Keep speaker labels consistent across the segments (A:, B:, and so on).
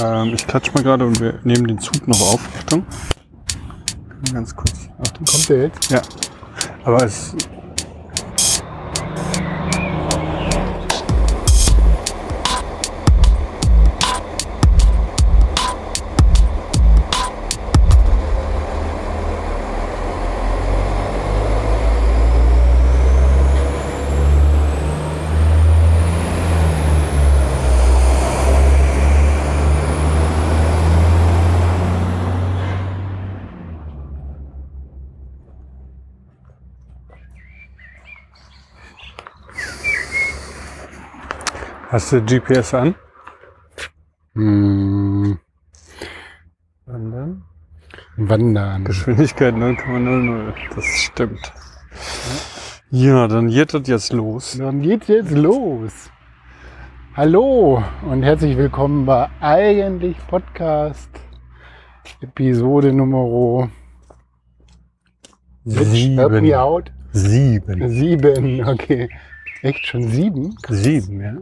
A: Ähm, ich klatsch mal gerade und wir nehmen den Zug noch auf. Achtung. Ganz kurz. Achtung.
B: Kommt der jetzt?
A: Ja. Aber es. Hast du GPS an?
B: Hm,
A: Wandern.
B: wandern.
A: Geschwindigkeit 0,00. Das stimmt. Ja, dann geht das jetzt los.
B: Dann geht's jetzt los. Hallo und herzlich willkommen bei Eigentlich Podcast Episode Nummer out.
A: Sieben.
B: Sieben, okay. Echt schon sieben?
A: Sieben, ja.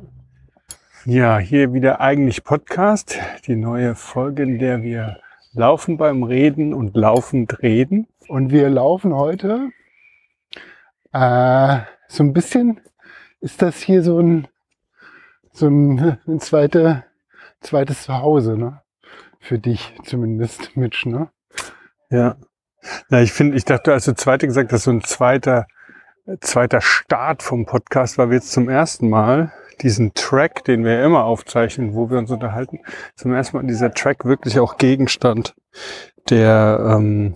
A: Ja, hier wieder eigentlich Podcast, die neue Folge, in der wir laufen beim Reden und laufend reden.
B: Und wir laufen heute äh, so ein bisschen, ist das hier so ein, so ein, ein zweite, zweites Zuhause, ne? Für dich zumindest, Mitch, ne?
A: Ja. Na, ich finde, ich dachte, als du zweite gesagt hast, so ein zweiter, zweiter Start vom Podcast, weil wir jetzt zum ersten Mal diesen Track, den wir immer aufzeichnen, wo wir uns unterhalten, zum ersten Mal dieser Track wirklich auch Gegenstand der, ähm,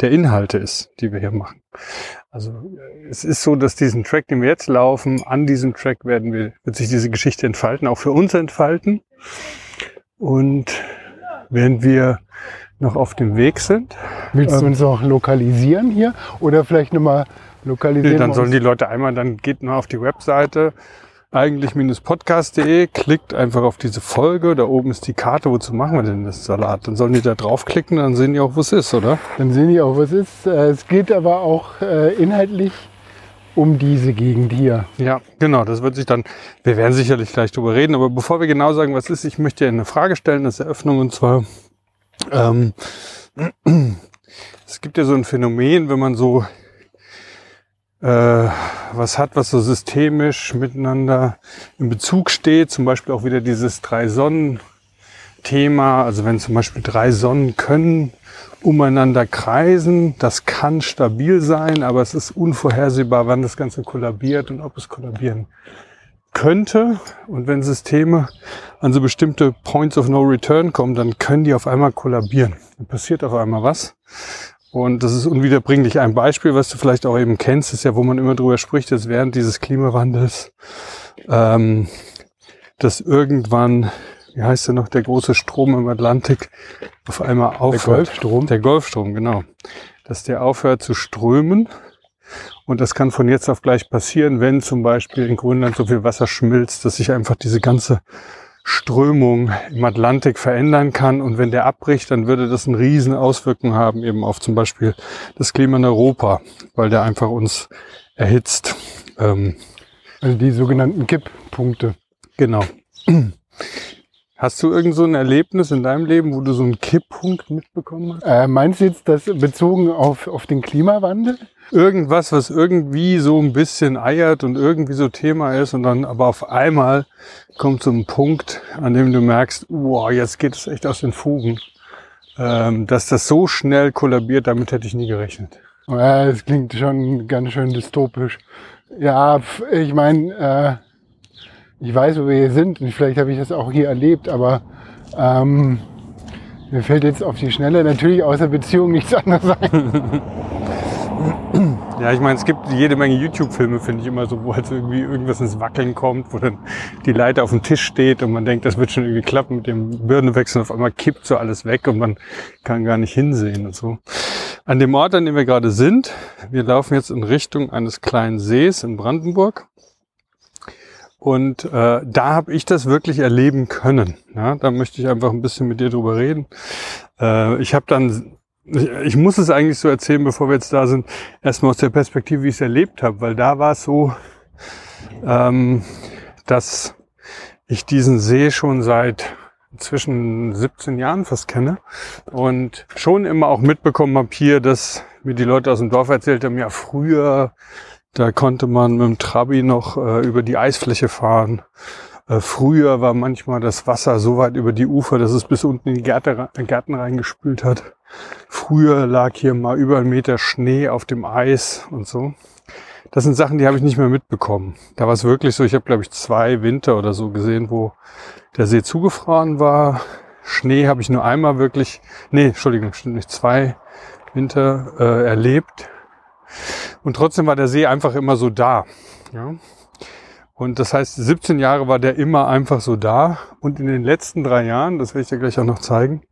A: der Inhalte ist, die wir hier machen. Also es ist so, dass diesen Track, den wir jetzt laufen, an diesem Track werden wir, wird sich diese Geschichte entfalten, auch für uns entfalten. Und während wir noch auf dem Weg sind,
B: Willst du
A: Ähm.
B: uns noch lokalisieren hier? Oder vielleicht nochmal lokalisieren?
A: Nee, dann sollen die Leute einmal, dann geht nur auf die Webseite eigentlich-podcast.de, klickt einfach auf diese Folge, da oben ist die Karte, wozu machen wir denn das Salat? Dann sollen die da draufklicken, dann sehen die auch, wo es ist, oder?
B: Dann sehen die auch, was ist. Äh, Es geht aber auch äh, inhaltlich um diese Gegend hier.
A: Ja, genau, das wird sich dann, wir werden sicherlich gleich drüber reden, aber bevor wir genau sagen, was ist, ich möchte dir eine Frage stellen, das ist Eröffnung, und zwar, ähm, es gibt ja so ein Phänomen, wenn man so was hat, was so systemisch miteinander in Bezug steht, zum Beispiel auch wieder dieses Drei-Sonnen-Thema, also wenn zum Beispiel drei Sonnen können umeinander kreisen, das kann stabil sein, aber es ist unvorhersehbar, wann das Ganze kollabiert und ob es kollabieren könnte. Und wenn Systeme an so bestimmte Points of No Return kommen, dann können die auf einmal kollabieren. Dann passiert auf einmal was. Und das ist unwiederbringlich. Ein Beispiel, was du vielleicht auch eben kennst, ist ja, wo man immer drüber spricht, dass während dieses Klimawandels, ähm, dass irgendwann, wie heißt der noch, der große Strom im Atlantik auf einmal
B: Der
A: aufhört.
B: Golfstrom.
A: Der Golfstrom, genau. Dass der aufhört zu strömen. Und das kann von jetzt auf gleich passieren, wenn zum Beispiel in Grönland so viel Wasser schmilzt, dass sich einfach diese ganze Strömung im Atlantik verändern kann. Und wenn der abbricht, dann würde das eine riesen Auswirkung haben, eben auf zum Beispiel das Klima in Europa, weil der einfach uns erhitzt. Ähm,
B: Also die sogenannten Kipppunkte.
A: genau. Hast du irgend so ein Erlebnis in deinem Leben, wo du so einen Kipppunkt mitbekommen hast?
B: Äh, meinst du jetzt das bezogen auf, auf den Klimawandel?
A: irgendwas, was irgendwie so ein bisschen eiert und irgendwie so Thema ist und dann aber auf einmal kommt so ein Punkt, an dem du merkst, wow, jetzt geht es echt aus den Fugen. Ähm, dass das so schnell kollabiert, damit hätte ich nie gerechnet.
B: Ja, das klingt schon ganz schön dystopisch. Ja, ich meine, äh, ich weiß, wo wir hier sind und vielleicht habe ich das auch hier erlebt, aber ähm, mir fällt jetzt auf die Schnelle natürlich außer Beziehung nichts anderes ein.
A: Ja, ich meine, es gibt jede Menge YouTube-Filme, finde ich immer so, wo halt irgendwie irgendwas ins Wackeln kommt, wo dann die Leiter auf dem Tisch steht und man denkt, das wird schon irgendwie klappen mit dem Birnenwechsel. Auf einmal kippt so alles weg und man kann gar nicht hinsehen und so. An dem Ort, an dem wir gerade sind, wir laufen jetzt in Richtung eines kleinen Sees in Brandenburg. Und äh, da habe ich das wirklich erleben können. Ja, da möchte ich einfach ein bisschen mit dir drüber reden. Äh, ich habe dann, ich, ich muss es eigentlich so erzählen, bevor wir jetzt da sind, erstmal aus der Perspektive, wie ich es erlebt habe, weil da war es so, ähm, dass ich diesen See schon seit inzwischen 17 Jahren fast kenne und schon immer auch mitbekommen habe hier, dass mir die Leute aus dem Dorf erzählt haben, ja früher, da konnte man mit dem Trabi noch äh, über die Eisfläche fahren. Äh, früher war manchmal das Wasser so weit über die Ufer, dass es bis unten in die Gärte, Gärten reingespült hat. Früher lag hier mal über einen Meter Schnee auf dem Eis und so. Das sind Sachen, die habe ich nicht mehr mitbekommen. Da war es wirklich so, ich habe, glaube ich, zwei Winter oder so gesehen, wo der See zugefroren war. Schnee habe ich nur einmal wirklich, nee, Entschuldigung, stimmt nicht, zwei Winter äh, erlebt. Und trotzdem war der See einfach immer so da. Ja? Und das heißt, 17 Jahre war der immer einfach so da. Und in den letzten drei Jahren, das werde ich dir gleich auch noch zeigen,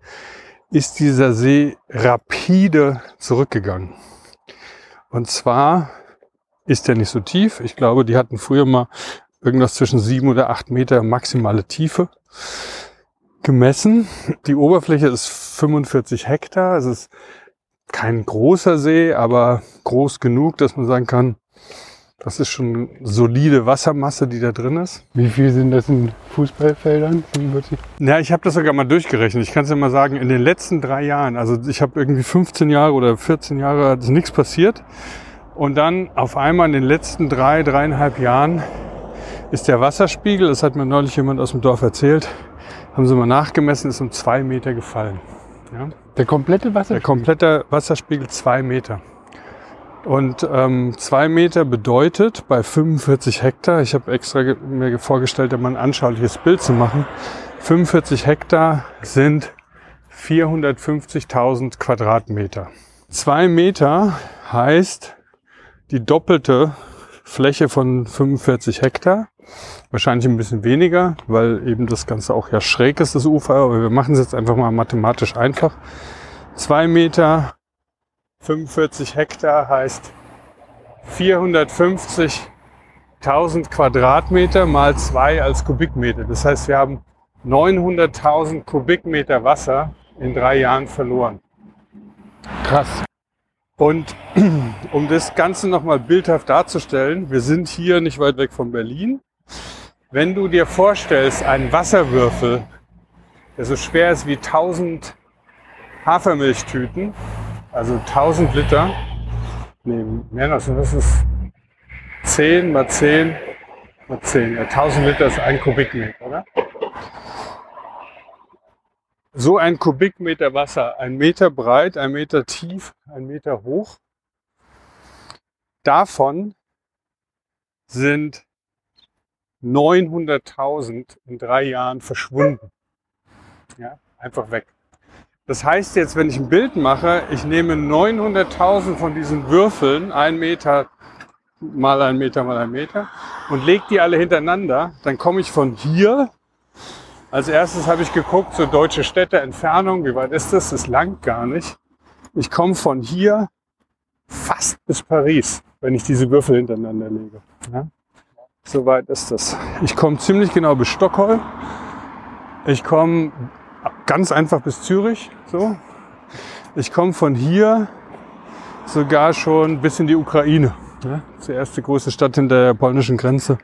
A: ist dieser See rapide zurückgegangen. Und zwar ist der nicht so tief. Ich glaube, die hatten früher mal irgendwas zwischen sieben oder acht Meter maximale Tiefe gemessen. Die Oberfläche ist 45 Hektar. Es ist kein großer See, aber groß genug, dass man sagen kann, das ist schon solide Wassermasse, die da drin ist.
B: Wie viel sind das in Fußballfeldern?
A: 45? Ja, ich habe das sogar mal durchgerechnet. Ich kann es ja mal sagen, in den letzten drei Jahren, also ich habe irgendwie 15 Jahre oder 14 Jahre, ist nichts passiert. Und dann auf einmal in den letzten drei, dreieinhalb Jahren ist der Wasserspiegel, das hat mir neulich jemand aus dem Dorf erzählt, haben sie mal nachgemessen, ist um zwei Meter gefallen.
B: Ja? Der komplette Wasserspiegel?
A: Der komplette Wasserspiegel zwei Meter. Und ähm, zwei Meter bedeutet bei 45 Hektar, ich habe extra mir vorgestellt, da mal ein anschauliches Bild zu machen, 45 Hektar sind 450.000 Quadratmeter. Zwei Meter heißt die doppelte Fläche von 45 Hektar. Wahrscheinlich ein bisschen weniger, weil eben das Ganze auch ja schräg ist, das Ufer. Aber wir machen es jetzt einfach mal mathematisch einfach. Zwei Meter, 45 Hektar heißt 450.000 Quadratmeter mal zwei als Kubikmeter. Das heißt, wir haben 900.000 Kubikmeter Wasser in drei Jahren verloren.
B: Krass.
A: Und um das Ganze nochmal bildhaft darzustellen, wir sind hier nicht weit weg von Berlin. Wenn du dir vorstellst, einen Wasserwürfel, der so schwer ist wie 1000 Hafermilchtüten, also 1000 Liter, nee, mehr noch, das ist 10 mal 10 mal 10, ja, 1000 Liter ist ein Kubikmeter, oder? so ein Kubikmeter Wasser, ein Meter breit, ein Meter tief, ein Meter hoch. Davon sind 900.000 in drei Jahren verschwunden. Ja, einfach weg. Das heißt jetzt, wenn ich ein Bild mache, ich nehme 900.000 von diesen Würfeln, ein Meter mal ein Meter mal ein Meter, und lege die alle hintereinander, dann komme ich von hier als erstes habe ich geguckt, so deutsche Städte, Entfernung, wie weit ist das? Das langt gar nicht. Ich komme von hier fast bis Paris, wenn ich diese Würfel hintereinander lege. Ja? So weit ist das. Ich komme ziemlich genau bis Stockholm. Ich komme ganz einfach bis Zürich. So. Ich komme von hier sogar schon bis in die Ukraine. Ja? Die erste große Stadt hinter der polnischen Grenze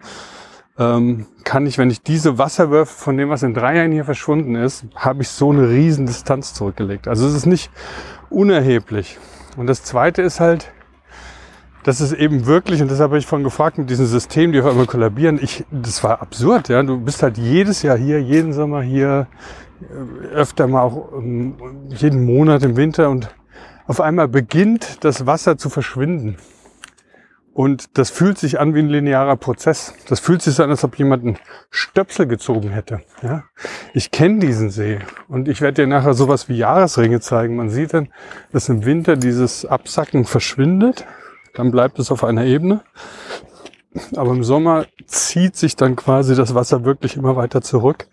A: ähm, kann ich, wenn ich diese Wasserwürfe von dem, was in drei Jahren hier verschwunden ist, habe ich so eine riesen Distanz zurückgelegt. Also es ist nicht unerheblich. Und das Zweite ist halt, das ist eben wirklich, und deshalb habe ich vorhin gefragt, mit diesen Systemen, die auf einmal kollabieren, ich, das war absurd, ja. Du bist halt jedes Jahr hier, jeden Sommer hier, äh, öfter mal auch um, jeden Monat im Winter und auf einmal beginnt das Wasser zu verschwinden. Und das fühlt sich an wie ein linearer Prozess. Das fühlt sich an, als ob jemand einen Stöpsel gezogen hätte. Ja? Ich kenne diesen See und ich werde dir nachher sowas wie Jahresringe zeigen. Man sieht dann, dass im Winter dieses Absacken verschwindet. Dann bleibt es auf einer Ebene. Aber im Sommer zieht sich dann quasi das Wasser wirklich immer weiter zurück.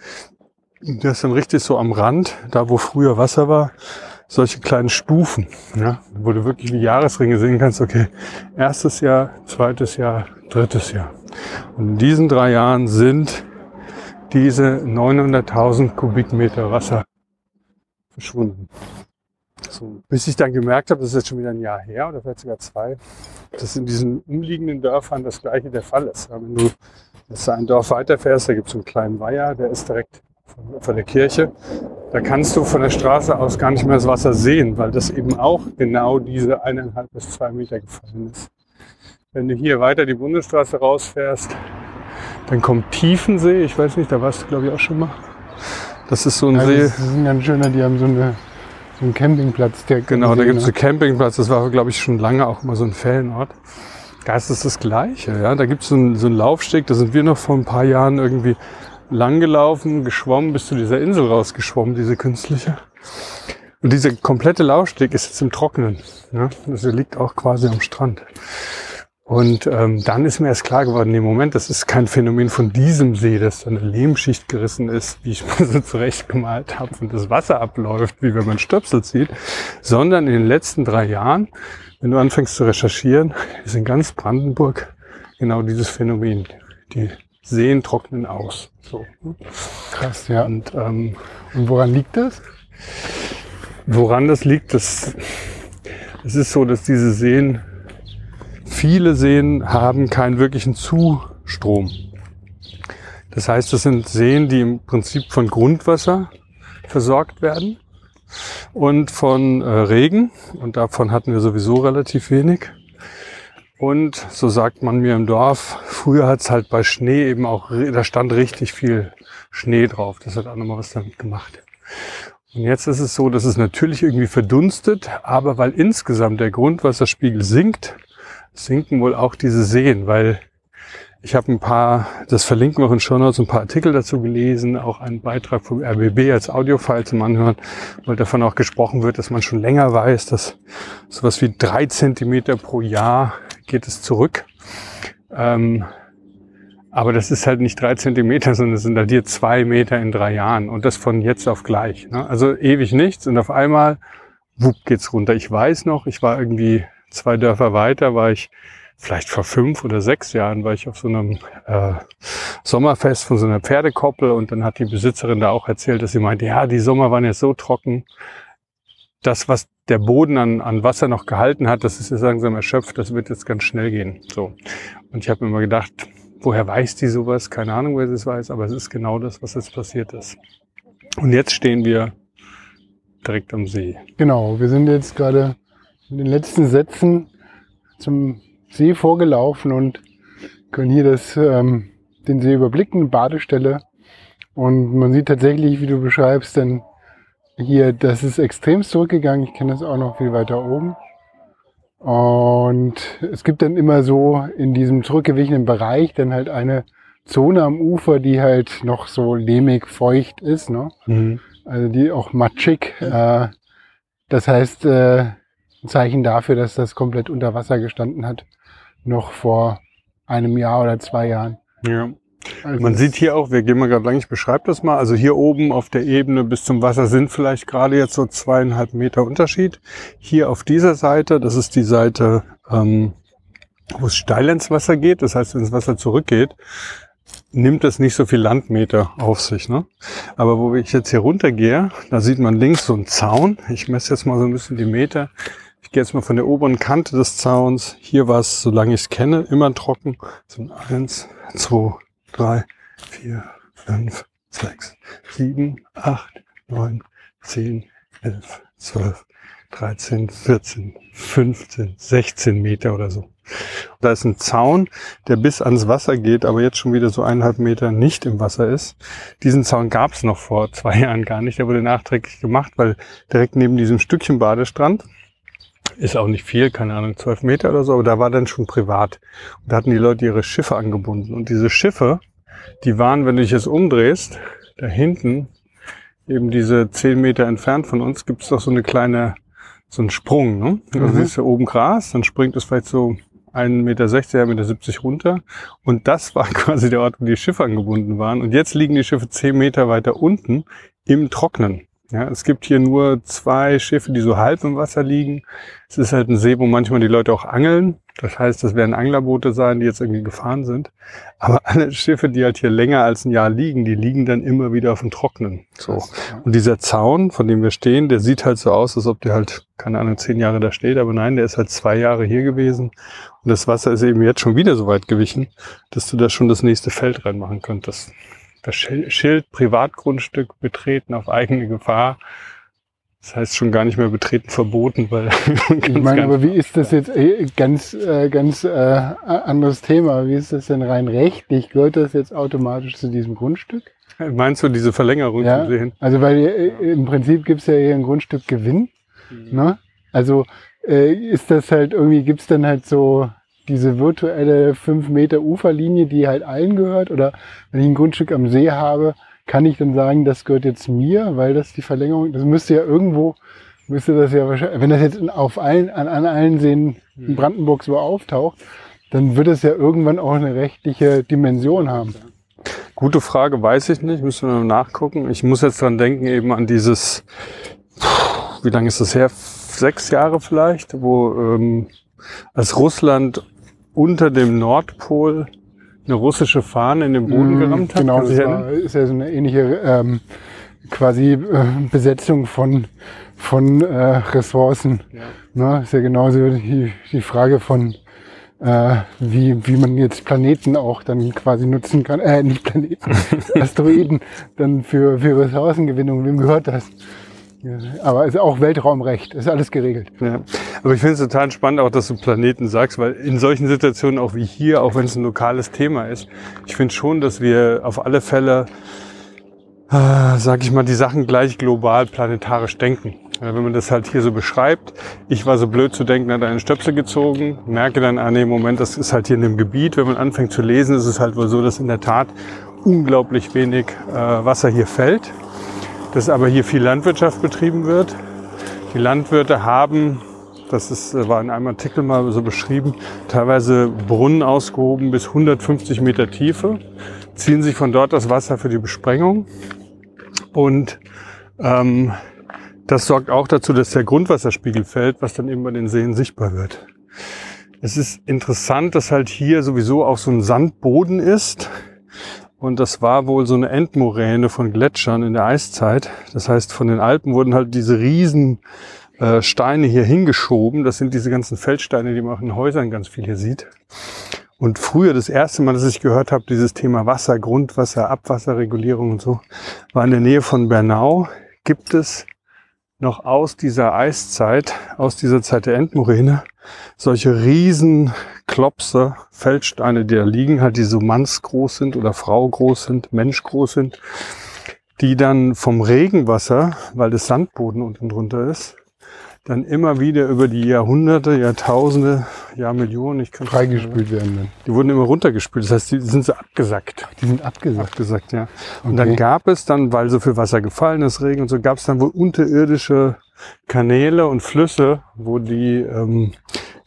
A: Das ist dann richtig so am Rand, da wo früher Wasser war, solche kleinen Stufen, ja, wo du wirklich wie Jahresringe sehen kannst, okay, erstes Jahr, zweites Jahr, drittes Jahr. Und in diesen drei Jahren sind diese 900.000 Kubikmeter Wasser verschwunden. So, bis ich dann gemerkt habe, das ist jetzt schon wieder ein Jahr her oder vielleicht sogar zwei, dass in diesen umliegenden Dörfern das gleiche der Fall ist. Wenn du jetzt ein Dorf weiterfährst, da gibt es einen kleinen Weiher, der ist direkt von, von der Kirche. Da kannst du von der Straße aus gar nicht mehr das Wasser sehen, weil das eben auch genau diese eineinhalb bis zwei Meter gefallen ist. Wenn du hier weiter die Bundesstraße rausfährst, dann kommt Tiefensee. Ich weiß nicht, da warst du glaube ich auch schon mal. Das ist so ein
B: Also
A: See.
B: das ist ein ganz schöner, die haben so, eine, so einen Campingplatz. Der
A: Genau, da gibt es
B: ne?
A: einen Campingplatz. Das war, glaube ich, schon lange auch immer so ein Ferienort. Da ist es das Gleiche. Ja? Da gibt es so, einen- so einen Laufsteg. Da sind wir noch vor ein paar Jahren irgendwie langgelaufen, geschwommen, bis zu dieser Insel rausgeschwommen, diese künstliche. Und dieser komplette Laufsteg ist jetzt im Trockenen. Ja? Das liegt auch quasi am Strand. Und ähm, dann ist mir erst klar geworden, nee, Moment, das ist kein Phänomen von diesem See, dass da eine Lehmschicht gerissen ist, wie ich mir so zurechtgemalt habe und das Wasser abläuft, wie wenn man Stöpsel zieht, sondern in den letzten drei Jahren, wenn du anfängst zu recherchieren, ist in ganz Brandenburg genau dieses Phänomen. Die Seen trocknen aus. So.
B: Krass, ja.
A: Und ähm,
B: Und woran liegt das?
A: Woran das liegt, das, es ist so, dass diese Seen, viele Seen haben keinen wirklichen Zustrom. Das heißt, das sind Seen, die im Prinzip von Grundwasser versorgt werden und von äh, Regen. Und davon hatten wir sowieso relativ wenig. Und so sagt man mir im Dorf, früher hat es halt bei Schnee eben auch, da stand richtig viel Schnee drauf. Das hat auch nochmal was damit gemacht. Und jetzt ist es so, dass es natürlich irgendwie verdunstet, aber weil insgesamt der Grundwasserspiegel sinkt, sinken wohl auch diese Seen, weil ich habe ein paar, das verlinken wir in Show Notes, ein paar Artikel dazu gelesen, auch einen Beitrag vom RBB als Audiofile zum Anhören, weil davon auch gesprochen wird, dass man schon länger weiß, dass sowas wie drei Zentimeter pro Jahr geht es zurück. Ähm, aber das ist halt nicht drei Zentimeter, sondern es sind halt hier zwei Meter in drei Jahren und das von jetzt auf gleich. Ne? Also ewig nichts und auf einmal, wupp, geht's runter. Ich weiß noch, ich war irgendwie zwei Dörfer weiter, war ich vielleicht vor fünf oder sechs Jahren, war ich auf so einem äh, Sommerfest von so einer Pferdekoppel und dann hat die Besitzerin da auch erzählt, dass sie meinte, ja, die Sommer waren jetzt so trocken, das, was der Boden an, an Wasser noch gehalten hat, das ist jetzt langsam erschöpft, das wird jetzt ganz schnell gehen. So. Und ich habe mir immer gedacht, woher weiß die sowas? Keine Ahnung, wer es weiß, aber es ist genau das, was jetzt passiert ist. Und jetzt stehen wir direkt am See.
B: Genau, wir sind jetzt gerade in den letzten Sätzen zum See vorgelaufen und können hier das, ähm, den See überblicken, Badestelle. Und man sieht tatsächlich, wie du beschreibst, denn hier, das ist extrem zurückgegangen. Ich kenne das auch noch viel weiter oben. Und es gibt dann immer so in diesem zurückgewichenen Bereich dann halt eine Zone am Ufer, die halt noch so lehmig feucht ist. Ne? also die auch matschig. Äh, das heißt, äh, ein Zeichen dafür, dass das komplett unter Wasser gestanden hat, noch vor einem Jahr oder zwei Jahren.
A: Ja.
B: Also
A: Man sieht hier auch, wir gehen mal gerade lang, ich beschreibe das mal. Also hier oben auf der Ebene bis zum Wasser sind vielleicht gerade jetzt so zweieinhalb Meter Unterschied. Hier auf dieser Seite, das ist die Seite, ähm, wo es steil ins Wasser geht. Das heißt, wenn das Wasser zurückgeht, nimmt es nicht so viel Landmeter auf sich. Ne? Aber wo ich jetzt hier runtergehe, da sieht man links so einen Zaun. Ich messe jetzt mal so ein bisschen die Meter. Ich gehe jetzt mal von der oberen Kante des Zauns. Hier war es, solange ich es kenne, immer trocken. So ein eins, zwei, drei, vier, fünf, sechs, sieben, acht, neun, zehn, elf, zwölf, dreizehn, vierzehn, fünfzehn, sechzehn Meter oder so. Da ist ein Zaun, der bis ans Wasser geht, aber jetzt schon wieder so eineinhalb Meter nicht im Wasser ist. Diesen Zaun gab es noch vor zwei Jahren gar nicht. Der wurde nachträglich gemacht, weil direkt neben diesem Stückchen Badestrand ist auch nicht viel, keine Ahnung, zwölf Meter oder so, aber da war dann schon privat. Und da hatten die Leute ihre Schiffe angebunden. Und diese Schiffe, die waren, wenn du dich jetzt umdrehst, da hinten, eben diese zehn Meter entfernt von uns, gibt's doch so eine kleine, so einen Sprung. Ne?
B: Mhm.
A: siehst du oben Gras, dann springt es vielleicht so 1,60 Meter, 1,70 Meter runter. Und das war quasi der Ort, wo die Schiffe angebunden waren. Und jetzt liegen die Schiffe zehn Meter weiter unten im Trocknen. Ja, es gibt hier nur zwei Schiffe, die so halb im Wasser liegen. Es ist halt ein See, wo manchmal die Leute auch angeln. Das heißt, das werden Anglerboote sein, die jetzt irgendwie gefahren sind. Aber alle Schiffe, die halt hier länger als ein Jahr liegen, die liegen dann immer wieder auf dem Trocknen. So. Und dieser Zaun, von dem wir stehen, der sieht halt so aus, als ob der halt, keine Ahnung, zehn Jahre da steht. Aber nein, der ist halt zwei Jahre hier gewesen. Und das Wasser ist eben jetzt schon wieder so weit gewichen, dass du da schon das nächste Feld reinmachen könntest. Das Schild Privatgrundstück betreten auf eigene Gefahr. Das heißt schon gar nicht mehr betreten verboten, weil
B: ich meine, aber wie ist das jetzt äh, ganz äh, ganz äh, anderes Thema? Wie ist das denn rein rechtlich? Gehört das jetzt automatisch zu diesem Grundstück?
A: Meinst du diese Verlängerung
B: ja,
A: zu sehen?
B: Also weil äh, im Prinzip gibt es ja hier ein Grundstück Gewinn. Mhm. Ne? Also äh, ist das halt irgendwie, gibt es dann halt so diese virtuelle 5 Meter Uferlinie, die halt allen gehört? Oder wenn ich ein Grundstück am See habe, kann ich dann sagen, das gehört jetzt mir, weil das die Verlängerung, das müsste ja irgendwo, müsste das ja wahrscheinlich, wenn das jetzt auf allen, an, an allen Seen in. Brandenburg so auftaucht, dann wird es ja irgendwann auch eine rechtliche Dimension haben.
A: Gute Frage, weiß ich nicht, müssen wir nachgucken. Ich muss jetzt dran denken, eben an dieses, wie lange ist das her? Sechs Jahre vielleicht, wo ähm, als Russland unter dem Nordpol eine russische Fahne in den Boden mhm, gerammt hat.
B: Genau, das war, ist ja so eine ähnliche ähm, quasi äh, Besetzung von, von äh, Ressourcen. Ja. Ne? Ist ja genauso die, die Frage von äh, wie, wie man jetzt Planeten auch dann quasi nutzen kann, äh, nicht Planeten, Asteroiden dann für, für Ressourcengewinnung. Wem gehört das? Aber es ist auch Weltraumrecht, ist alles geregelt.
A: Ja. Aber ich finde es total spannend, auch dass du Planeten sagst, weil in solchen Situationen, auch wie hier, auch wenn es ein lokales Thema ist, ich finde schon, dass wir auf alle Fälle, äh, sag ich mal, die Sachen gleich global planetarisch denken. Wenn man das halt hier so beschreibt, ich war so blöd zu denken, hat einen Stöpsel gezogen, merke dann, ah nee, Moment, das ist halt hier in dem Gebiet. Wenn man anfängt zu lesen, ist es halt wohl so, dass in der Tat unglaublich wenig äh, Wasser hier fällt dass aber hier viel Landwirtschaft betrieben wird. Die Landwirte haben, das ist, war in einem Artikel mal so beschrieben, teilweise Brunnen ausgehoben bis 150 Meter Tiefe, ziehen sich von dort das Wasser für die Besprengung und ähm, das sorgt auch dazu, dass der Grundwasserspiegel fällt, was dann eben bei den Seen sichtbar wird. Es ist interessant, dass halt hier sowieso auch so ein Sandboden ist. Und das war wohl so eine Endmoräne von Gletschern in der Eiszeit. Das heißt, von den Alpen wurden halt diese riesen äh, Steine hier hingeschoben. Das sind diese ganzen Feldsteine, die man auch in Häusern ganz viel hier sieht. Und früher, das erste Mal, dass ich gehört habe, dieses Thema Wasser, Grundwasser, Abwasserregulierung und so, war in der Nähe von Bernau. Gibt es noch aus dieser Eiszeit, aus dieser Zeit der Endmoräne, solche riesen Klopse, Feldsteine, die da liegen, halt die so mannsgroß sind oder Frau groß sind, Mensch groß sind, die dann vom Regenwasser, weil das Sandboden unten drunter ist, dann immer wieder über die Jahrhunderte, Jahrtausende, Jahrmillionen, ich kann
B: freigespült werden. Dann.
A: Die wurden immer runtergespült, das heißt, die sind so abgesackt.
B: Die sind abgesackt.
A: Abgesackt, ja. Und okay. dann gab es dann, weil so viel Wasser gefallen ist, Regen und so, gab es dann wohl unterirdische Kanäle und Flüsse, wo die ähm,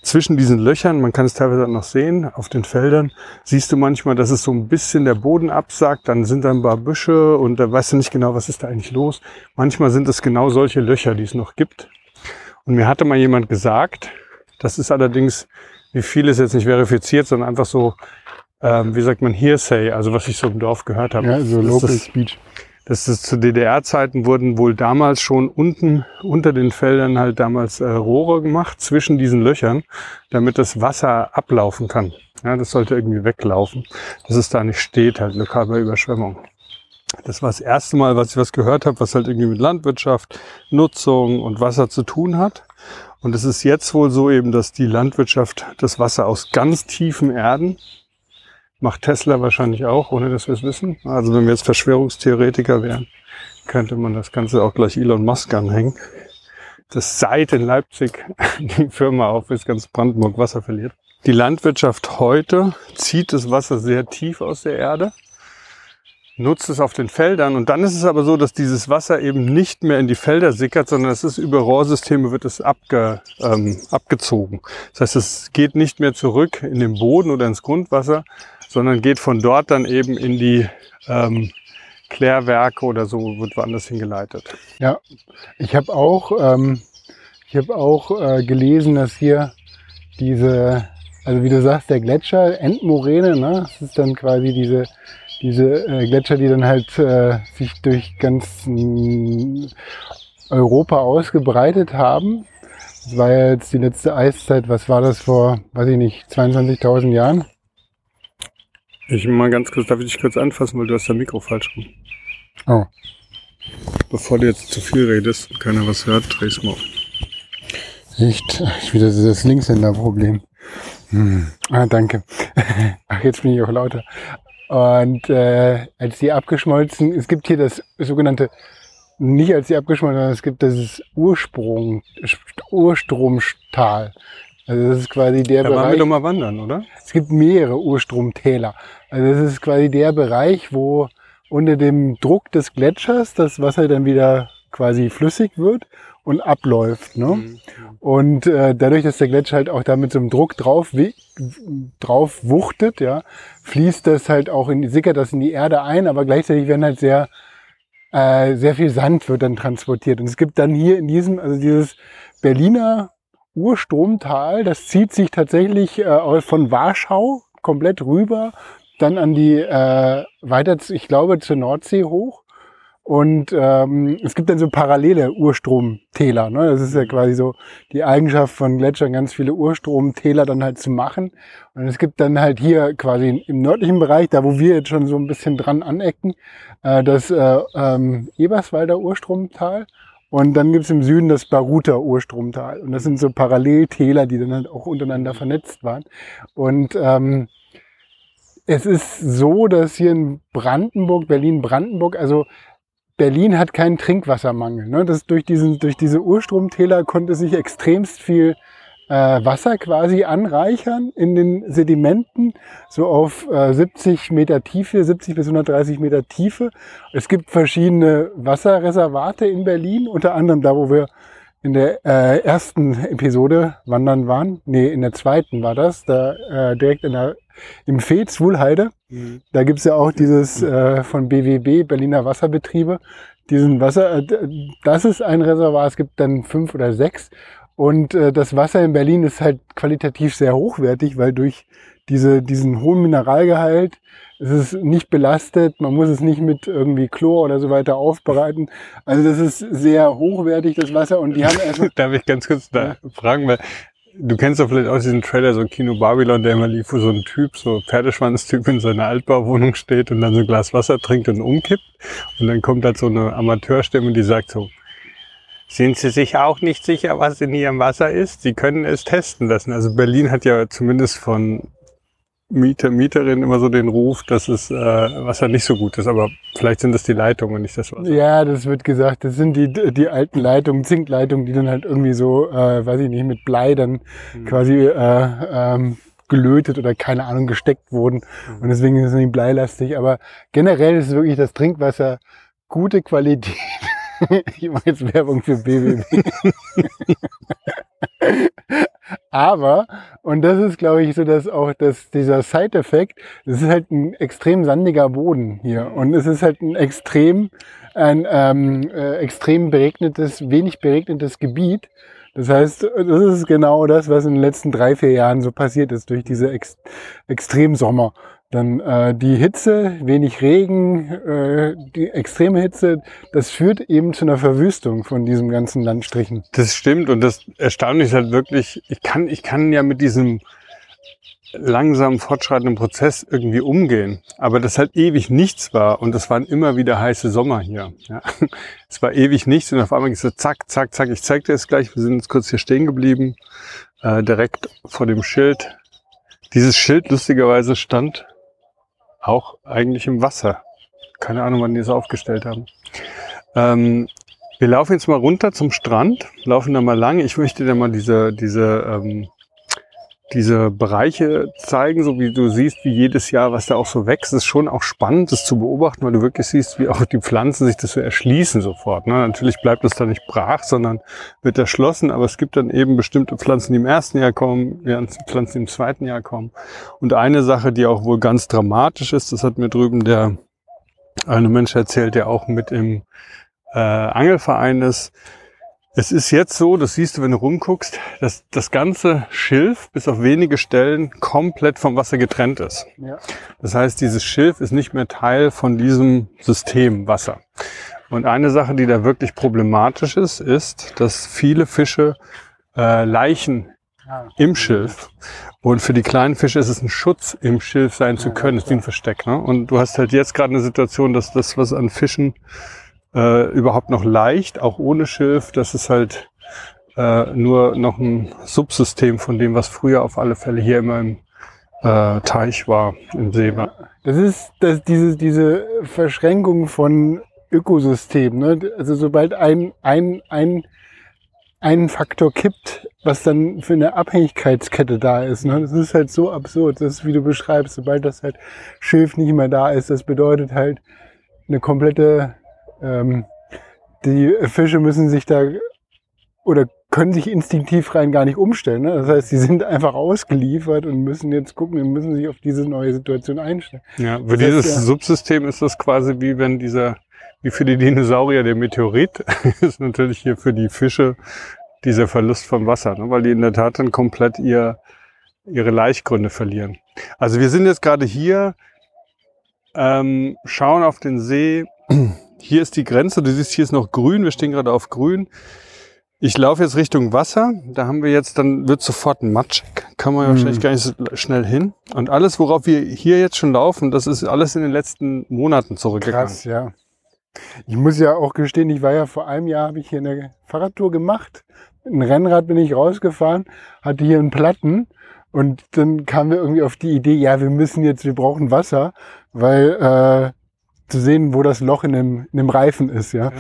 A: zwischen diesen Löchern, man kann es teilweise noch sehen, auf den Feldern, siehst du manchmal, dass es so ein bisschen der Boden absagt, dann sind da ein paar Büsche und da weißt du nicht genau, was ist da eigentlich los. Manchmal sind es genau solche Löcher, die es noch gibt. Und mir hatte mal jemand gesagt, das ist allerdings, wie viel ist jetzt nicht verifiziert, sondern einfach so, ähm, wie sagt man, Hearsay, also was ich so im Dorf gehört habe.
B: Ja, so Local das, Speech.
A: Das ist zu DDR-Zeiten wurden wohl damals schon unten unter den Feldern halt damals äh, Rohre gemacht zwischen diesen Löchern, damit das Wasser ablaufen kann. Ja, das sollte irgendwie weglaufen, dass es da nicht steht, halt lokal bei Überschwemmung. Das war das erste Mal, was ich was gehört habe, was halt irgendwie mit Landwirtschaft, Nutzung und Wasser zu tun hat. Und es ist jetzt wohl so eben, dass die Landwirtschaft das Wasser aus ganz tiefen Erden macht Tesla wahrscheinlich auch, ohne dass wir es wissen. Also wenn wir jetzt Verschwörungstheoretiker wären, könnte man das Ganze auch gleich Elon Musk anhängen. Das seit in Leipzig die Firma auf, bis ganz Brandenburg Wasser verliert. Die Landwirtschaft heute zieht das Wasser sehr tief aus der Erde nutzt es auf den Feldern. Und dann ist es aber so, dass dieses Wasser eben nicht mehr in die Felder sickert, sondern es ist über Rohrsysteme wird es abge, ähm, abgezogen. Das heißt, es geht nicht mehr zurück in den Boden oder ins Grundwasser, sondern geht von dort dann eben in die ähm, Klärwerke oder so, wird woanders hingeleitet.
B: Ja, ich habe auch, ähm, ich habe auch äh, gelesen, dass hier diese, also wie du sagst, der Gletscher, Endmoräne, ne, das ist dann quasi diese diese äh, Gletscher, die dann halt äh, sich durch ganz äh, Europa ausgebreitet haben. Das war ja jetzt die letzte Eiszeit, was war das vor, weiß ich nicht, 22.000 Jahren?
A: Ich mal ganz kurz, darf ich dich kurz anfassen, weil du hast das Mikro falsch rum.
B: Oh.
A: Bevor du jetzt zu viel redest und keiner was hört, dreh's mal auf.
B: Echt? Ich wieder dieses Linkshänder-Problem. Hm. Ah, danke. Ach, jetzt bin ich auch lauter. Und äh, als die abgeschmolzen, es gibt hier das sogenannte, nicht als die abgeschmolzen, sondern es gibt das Ursprung, Urstromtal. Also das ist quasi der
A: Da
B: Bereich.
A: waren wir doch mal wandern, oder?
B: Es gibt mehrere Urstromtäler. Also das ist quasi der Bereich, wo unter dem Druck des Gletschers das Wasser dann wieder quasi flüssig wird und abläuft. Ne?
A: Mhm.
B: Und äh, dadurch, dass der Gletscher halt auch da mit so einem Druck drauf, drauf wuchtet, ja, fließt das halt auch in, sickert das in die Erde ein, aber gleichzeitig werden halt sehr, äh, sehr viel Sand wird dann transportiert. Und es gibt dann hier in diesem, also dieses Berliner Urstromtal, das zieht sich tatsächlich äh, von Warschau komplett rüber, dann an die, äh, weiter, ich glaube, zur Nordsee hoch. Und ähm, es gibt dann so parallele Urstromtäler. Ne? Das ist ja quasi so die Eigenschaft von Gletschern, ganz viele Urstromtäler dann halt zu machen. Und es gibt dann halt hier quasi im nördlichen Bereich, da wo wir jetzt schon so ein bisschen dran anecken, äh, das äh, ähm, Eberswalder Urstromtal. Und dann gibt's im Süden das Baruter Urstromtal. Und das sind so Paralleltäler, die dann halt auch untereinander vernetzt waren. Und ähm, es ist so, dass hier in Brandenburg, Berlin-Brandenburg, also Berlin hat keinen Trinkwassermangel. Ne? Das durch, diesen, durch diese Urstromtäler konnte sich extremst viel äh, Wasser quasi anreichern in den Sedimenten, so auf äh, 70 Meter Tiefe, 70 bis 130 Meter Tiefe. Es gibt verschiedene Wasserreservate in Berlin, unter anderem da, wo wir in der äh, ersten Episode wandern waren. Nee, in der zweiten war das, da äh, direkt in der, im Fez, Wuhlheide.
A: Mhm.
B: Da gibt's ja auch dieses äh, von BWB, Berliner Wasserbetriebe, diesen Wasser, äh, das ist ein Reservoir, es gibt dann fünf oder sechs. Und äh, das Wasser in Berlin ist halt qualitativ sehr hochwertig, weil durch diese, diesen hohen Mineralgehalt es ist nicht belastet, man muss es nicht mit irgendwie Chlor oder so weiter aufbereiten. Also das ist sehr hochwertig, das Wasser. Und die haben erstmal
A: Darf ich ganz kurz da fragen, weil du kennst doch vielleicht auch diesen Trailer, so Kino Babylon, der immer lief, wo so ein Typ, so Pferdeschwanz-Typ in seiner Altbauwohnung steht und dann so ein Glas Wasser trinkt und umkippt. Und dann kommt halt so eine Amateurstimme, die sagt so, sind Sie sich auch nicht sicher, was in Ihrem Wasser ist? Sie können es testen lassen. Also Berlin hat ja zumindest von Mieter, Mieterinnen immer so den Ruf, dass es äh, Wasser nicht so gut ist. Aber vielleicht sind das die Leitungen und nicht das Wasser.
B: Ja, das wird gesagt. Das sind die, die alten Leitungen, Zinkleitungen, die dann halt irgendwie so, äh, weiß ich nicht, mit Blei dann quasi äh, ähm, gelötet oder keine Ahnung gesteckt wurden. Und deswegen ist es nicht bleilastig. Aber generell ist wirklich das Trinkwasser gute Qualität. ich mache jetzt Werbung für BWB. Aber, und das ist, glaube ich, so, dass auch das, dieser Side-Effekt, es ist halt ein extrem sandiger Boden hier. Und es ist halt ein extrem, ein ähm, äh, extrem beregnetes, wenig beregnetes Gebiet. Das heißt, das ist genau das, was in den letzten drei, vier Jahren so passiert ist durch diese Ex Extremsommer. Dann äh, die Hitze, wenig Regen, äh, die extreme Hitze, das führt eben zu einer Verwüstung von diesem ganzen Landstrichen.
A: Das stimmt und das Erstaunliche ist halt wirklich, ich kann, ich kann ja mit diesem langsam fortschreitenden Prozess irgendwie umgehen. Aber das halt ewig nichts war und das waren immer wieder heiße Sommer hier. Ja. Es war ewig nichts und auf einmal ging es so zack, zack, zack. Ich zeig dir das gleich. Wir sind jetzt kurz hier stehen geblieben, äh, direkt vor dem Schild. Dieses Schild lustigerweise stand auch eigentlich im Wasser. Keine Ahnung, wann die es aufgestellt haben. Ähm, wir laufen jetzt mal runter zum Strand, laufen da mal lang. Ich möchte dir mal diese, diese, ähm, diese Bereiche zeigen, so wie du siehst, wie jedes Jahr, was da auch so wächst. Ist schon auch spannend, das zu beobachten, weil du wirklich siehst, wie auch die Pflanzen sich das so erschließen sofort. Ne? Natürlich bleibt das da nicht brach, sondern wird erschlossen, aber es gibt dann eben bestimmte Pflanzen, die im ersten Jahr kommen, Pflanzen, die im zweiten Jahr kommen. Und eine Sache, die auch wohl ganz dramatisch ist, das hat mir drüben der eine Mensch erzählt, der auch mit im äh, Angelverein ist. Es ist jetzt so, das siehst du, wenn du rumguckst, dass das ganze Schilf bis auf wenige Stellen komplett vom Wasser getrennt ist.
B: Ja.
A: Das heißt, dieses Schilf ist nicht mehr Teil von diesem System Wasser. Und eine Sache, die da wirklich problematisch ist, ist, dass viele Fische äh, Leichen
B: Ja.
A: im Schilf. Und für die kleinen Fische ist es ein Schutz, im Schilf sein zu
B: Ja,
A: können. Das ist wie ein. Versteck. Ne? Und du hast halt jetzt gerade eine Situation, dass das, was an Fischen äh, überhaupt noch leicht, auch ohne Schilf, das ist halt äh, nur noch ein Subsystem von dem, was früher auf alle Fälle hier immer im äh, Teich war, im See war.
B: Das ist das, diese, diese Verschränkung von Ökosystemen. Ne? Also sobald ein, ein, ein, ein Faktor kippt, was dann für eine Abhängigkeitskette da ist. Ne? Das ist halt so absurd. Das ist, wie du beschreibst, sobald das halt Schilf nicht mehr da ist, das bedeutet halt eine komplette, ähm, die Fische müssen sich da oder können sich instinktiv rein gar nicht umstellen. Ne? Das heißt, sie sind einfach ausgeliefert und müssen jetzt gucken und müssen sich auf diese neue Situation einstellen.
A: Ja, für
B: Das heißt,
A: dieses
B: ja-
A: Subsystem ist das quasi wie wenn dieser, wie für die Dinosaurier der Meteorit, ist natürlich hier für die Fische dieser Verlust von Wasser, ne? weil die in der Tat dann komplett ihr, ihre Laichgründe verlieren. Also wir sind jetzt gerade hier, ähm, schauen auf den See. Hier ist die Grenze, du siehst, hier ist noch grün, wir stehen gerade auf grün. Ich laufe jetzt Richtung Wasser, da haben wir jetzt, dann wird sofort matschig, kann man
B: Mhm.
A: wahrscheinlich gar nicht so schnell hin. Und alles, worauf wir hier jetzt schon laufen, das ist alles in den letzten Monaten zurückgegangen.
B: Krass, ja. Ich muss ja auch gestehen, ich war ja vor einem Jahr, habe ich hier eine Fahrradtour gemacht. Mit einem Rennrad bin ich rausgefahren, hatte hier einen Platten und dann kamen wir irgendwie auf die Idee, ja, wir müssen jetzt, wir brauchen Wasser, weil äh, zu sehen, wo das Loch in dem, in dem Reifen ist, ja.
A: Ja.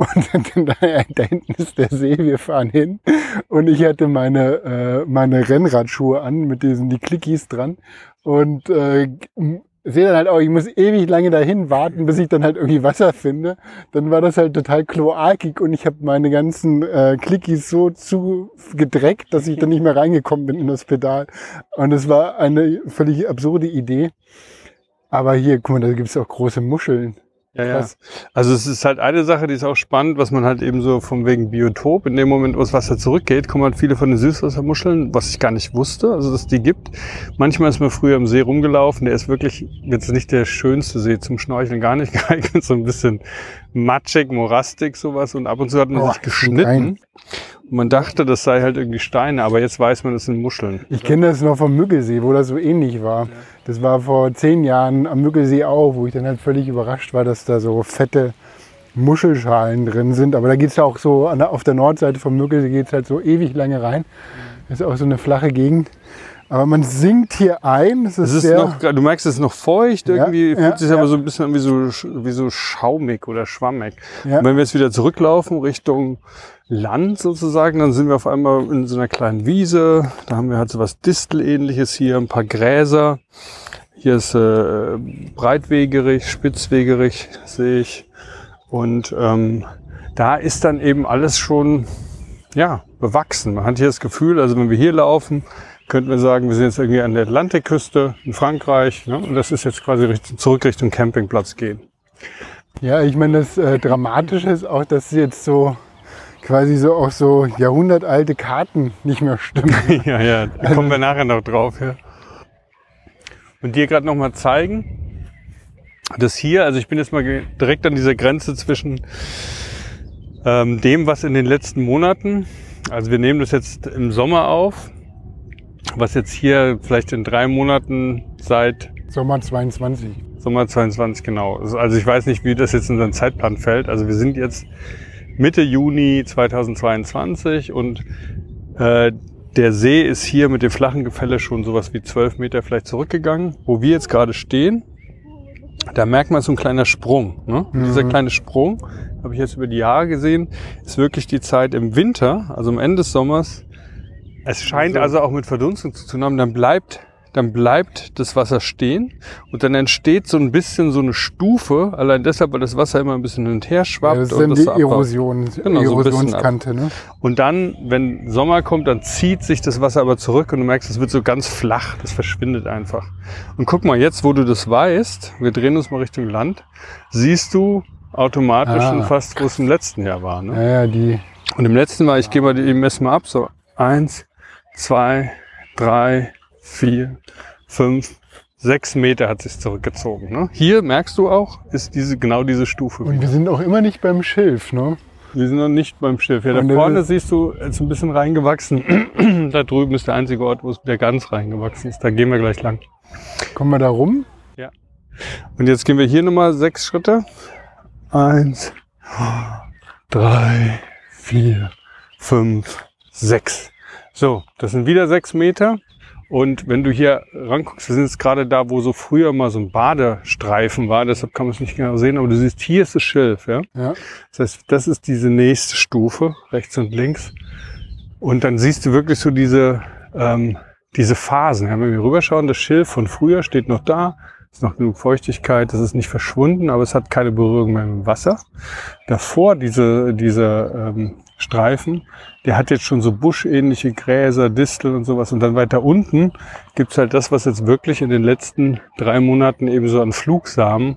B: Und dann, dann da, da hinten ist der See, wir fahren hin und ich hatte meine, äh, meine Rennradschuhe an mit diesen die Clickies dran und äh, sehe dann halt auch, ich muss ewig lange dahin warten, bis ich dann halt irgendwie Wasser finde. Dann war das halt total kloakig und ich habe meine ganzen äh, Clickies so zu gedreckt, dass ich dann nicht mehr reingekommen bin in das Pedal. Und es war eine völlig absurde Idee. Aber hier, guck mal, da gibt's auch große Muscheln.
A: Ja, ja. Also es ist halt eine Sache, die ist auch spannend, was man halt eben so vom wegen Biotop, in dem Moment, wo das Wasser zurückgeht, kommen halt viele von den Süßwassermuscheln, was ich gar nicht wusste, also dass es die gibt. Manchmal ist man früher im See rumgelaufen, der ist wirklich jetzt nicht der schönste See zum Schnorcheln, gar nicht geeignet, so ein bisschen matschig, morastig sowas und ab und zu hat man
B: Boah,
A: sich geschnitten. Und man dachte, das sei halt irgendwie Steine, aber jetzt weiß man, das sind Muscheln.
B: Ich kenne das noch vom Müggelsee, wo das so ähnlich war. Das war vor zehn Jahren am Müggelsee auch, wo ich dann halt völlig überrascht war, dass da so fette Muschelschalen drin sind. Aber da geht's ja auch so, auf der Nordseite vom Müggelsee geht's halt so ewig lange rein. Das ist auch so eine flache Gegend. Aber man sinkt hier ein. Das ist,
A: Es ist
B: sehr,
A: noch, du merkst, es ist noch feucht, irgendwie
B: ja,
A: fühlt sich
B: ja.
A: aber so ein bisschen an wie so, wie so schaumig oder schwammig.
B: Ja.
A: Und wenn wir jetzt wieder zurücklaufen Richtung Land sozusagen, dann sind wir auf einmal in so einer kleinen Wiese. Da haben wir halt so was Distelähnliches hier, ein paar Gräser. Hier ist äh, breitwegerig, spitzwegerig, sehe ich. Und ähm, da ist dann eben alles schon ja, bewachsen. Man hat hier das Gefühl, also wenn wir hier laufen, könnten wir sagen, wir sind jetzt irgendwie an der Atlantikküste in Frankreich. Ne? Und das ist jetzt quasi Richtung, zurück Richtung Campingplatz gehen.
B: ja, ich meine, das äh, Dramatische ist auch, dass jetzt so quasi so auch so jahrhundertalte Karten nicht mehr stimmen.
A: ja, ja, da kommen wir nachher noch drauf. Ja. Und dir gerade noch mal zeigen, dass hier, also ich bin jetzt mal direkt an dieser Grenze zwischen ähm, dem, was in den letzten Monaten, also wir nehmen das jetzt im Sommer auf, was jetzt hier vielleicht in drei Monaten seit
B: Sommer 22.
A: Sommer 22, genau. Also ich weiß nicht, wie das jetzt in unseren Zeitplan fällt. Also wir sind jetzt Mitte Juni 2022 und äh, der See ist hier mit dem flachen Gefälle schon sowas wie 12 Meter vielleicht zurückgegangen. Wo wir jetzt gerade stehen, da merkt man so ein kleiner Sprung. Ne? Und Dieser kleine Sprung, habe ich jetzt über die Jahre gesehen, ist wirklich die Zeit im Winter, also am Ende des Sommers. Es scheint
B: So.
A: also auch mit Verdunstung zu tun haben. Dann bleibt, dann bleibt das Wasser stehen und dann entsteht so ein bisschen so eine Stufe, allein deshalb, weil das Wasser immer ein bisschen hin und her
B: Ja,
A: schwappt.
B: das ist
A: und
B: dann die
A: so.
B: Erosion,
A: Genau, so
B: Erosionskante. Ne?
A: Und dann, wenn Sommer kommt, dann zieht sich das Wasser aber zurück und du merkst, es wird so ganz flach, das verschwindet einfach. Und guck mal, jetzt, wo du das weißt, wir drehen uns mal Richtung Land, siehst du automatisch
B: Ah.
A: schon fast, wo es im letzten Jahr war. Ne?
B: Ja, ja, die,
A: Und im letzten Mal, ich gehe mal die messen mal ab, so eins, zwei, drei, vier, fünf, sechs Meter hat sich zurückgezogen. Ne? Hier merkst du auch, ist diese genau diese Stufe.
B: und
A: wieder.
B: wir sind auch immer nicht beim Schilf. Ne?
A: Wir sind noch nicht beim Schilf. Ja, da
B: Und
A: vorne siehst du, ist ein bisschen reingewachsen. da drüben ist der einzige Ort, wo es wieder ganz reingewachsen ist. Da gehen wir gleich lang.
B: Kommen wir da rum?
A: Und jetzt gehen wir hier nochmal sechs Schritte. Eins, drei, vier, fünf, sechs. So, das sind wieder sechs Meter. Und wenn du hier ranguckst, wir sind jetzt gerade da, wo so früher mal so ein Badestreifen war, deshalb kann man es nicht genau sehen, aber du siehst, hier ist das Schilf, ja.
B: Ja.
A: Das heißt, das ist diese nächste Stufe, rechts und links. Und dann siehst du wirklich so diese, ähm, diese Phasen. Ja, wenn wir rüberschauen, das Schilf von früher steht noch da, ist noch genug Feuchtigkeit, das ist nicht verschwunden, aber es hat keine Berührung mehr mit dem Wasser. Davor diese, diese ähm, Streifen, der hat jetzt schon so buschähnliche Gräser, Disteln und sowas. Und dann weiter unten gibt's halt das, was jetzt wirklich in den letzten drei Monaten eben so an Flugsamen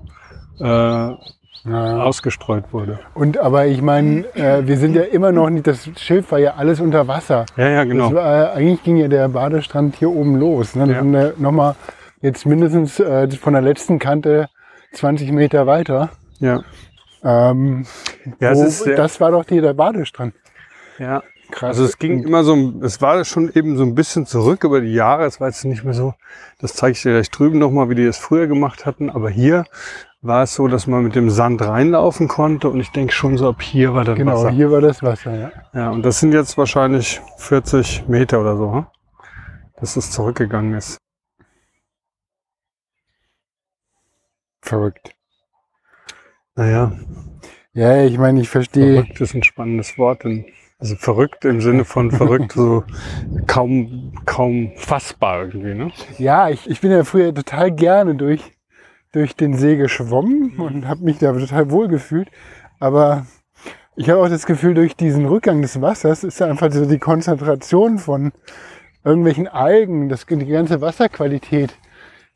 A: äh,
B: ja.
A: ausgestreut wurde.
B: Und aber ich meine, äh, wir sind ja immer noch nicht, das Schiff war ja alles unter Wasser.
A: Ja, ja, genau.
B: War, eigentlich ging ja der Badestrand hier oben los. Ne?
A: Ja
B: nochmal jetzt mindestens äh, von der letzten Kante 20 Meter weiter.
A: Ja.
B: Ähm,
A: Ja,
B: wo,
A: ist
B: das war doch hier der Badestrand.
A: Ja.
B: Krass.
A: Also es ging immer so, es war schon eben so ein bisschen zurück über die Jahre. Es war jetzt nicht mehr so, das zeige ich dir gleich drüben nochmal, wie die das früher gemacht hatten. Aber hier war es so, dass man mit dem Sand reinlaufen konnte. Und ich denke schon so, ab hier war dann
B: Genau,
A: Wasser.
B: hier war das Wasser, ja.
A: Ja, und das sind jetzt wahrscheinlich 40 Meter oder so, dass es zurückgegangen ist.
B: Verrückt.
A: Naja,
B: Ja, ich meine, ich verstehe.
A: verrückt ist ein spannendes Wort. Also verrückt im Sinne von verrückt, so kaum, kaum fassbar irgendwie, ne?
B: Ja, ich, ich bin ja früher total gerne durch, durch den See geschwommen und habe mich da total wohl gefühlt. Aber ich habe auch das Gefühl, durch diesen Rückgang des Wassers ist da einfach so die Konzentration von irgendwelchen Algen, das, die ganze Wasserqualität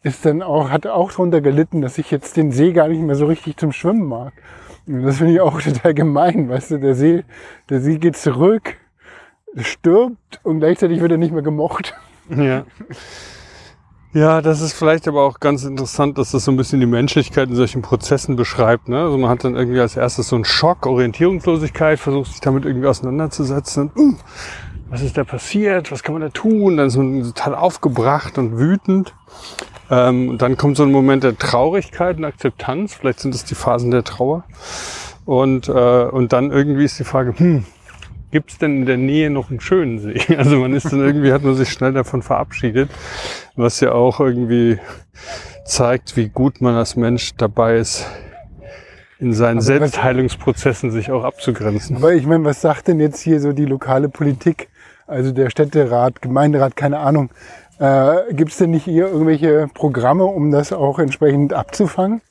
B: ist dann auch, hat auch darunter gelitten, dass ich jetzt den See gar nicht mehr so richtig zum Schwimmen mag. Und das finde ich auch total gemein, weißt du, der See, der See geht zurück, stirbt und gleichzeitig wird er nicht mehr gemocht.
A: Ja. Ja, das ist vielleicht aber auch ganz interessant, dass das so ein bisschen die Menschlichkeit in solchen Prozessen beschreibt. Ne? Also man hat dann irgendwie als erstes so einen Schock, Orientierungslosigkeit, versucht sich damit irgendwie auseinanderzusetzen. Und, uh, was ist da passiert? Was kann man da tun? Dann ist man total aufgebracht und wütend. Ähm, und dann kommt so ein Moment der Traurigkeit und Akzeptanz. Vielleicht sind es die Phasen der Trauer. Und, äh, und dann irgendwie ist die Frage, hm, gibt es denn in der Nähe noch einen schönen See? Also man ist dann irgendwie, hat man sich schnell davon verabschiedet, was ja auch irgendwie zeigt, wie gut man als Mensch dabei ist, in seinen
B: was-
A: Selbstheilungsprozessen sich auch abzugrenzen.
B: Aber ich meine, was sagt denn jetzt hier so die lokale Politik? Also der Städterat, Gemeinderat, keine Ahnung. Äh, Gibt es denn nicht hier irgendwelche Programme, um das auch entsprechend abzufangen?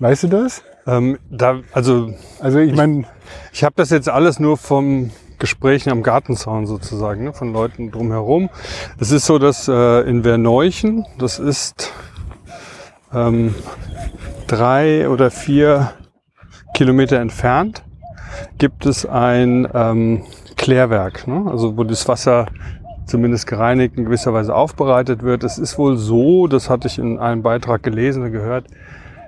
B: Weißt du das?
A: Ähm, da, also
B: Also ich meine,
A: Ich habe das jetzt alles nur vom Gesprächen am Gartenzaun sozusagen, ne, von Leuten drumherum. Es ist so, dass äh, in Verneuchen, das ist ähm, drei oder vier Kilometer entfernt, gibt es ein ähm, Klärwerk, ne? also wo das Wasser zumindest gereinigt in gewisser Weise aufbereitet wird. Es ist wohl so, das hatte ich in einem Beitrag gelesen und gehört,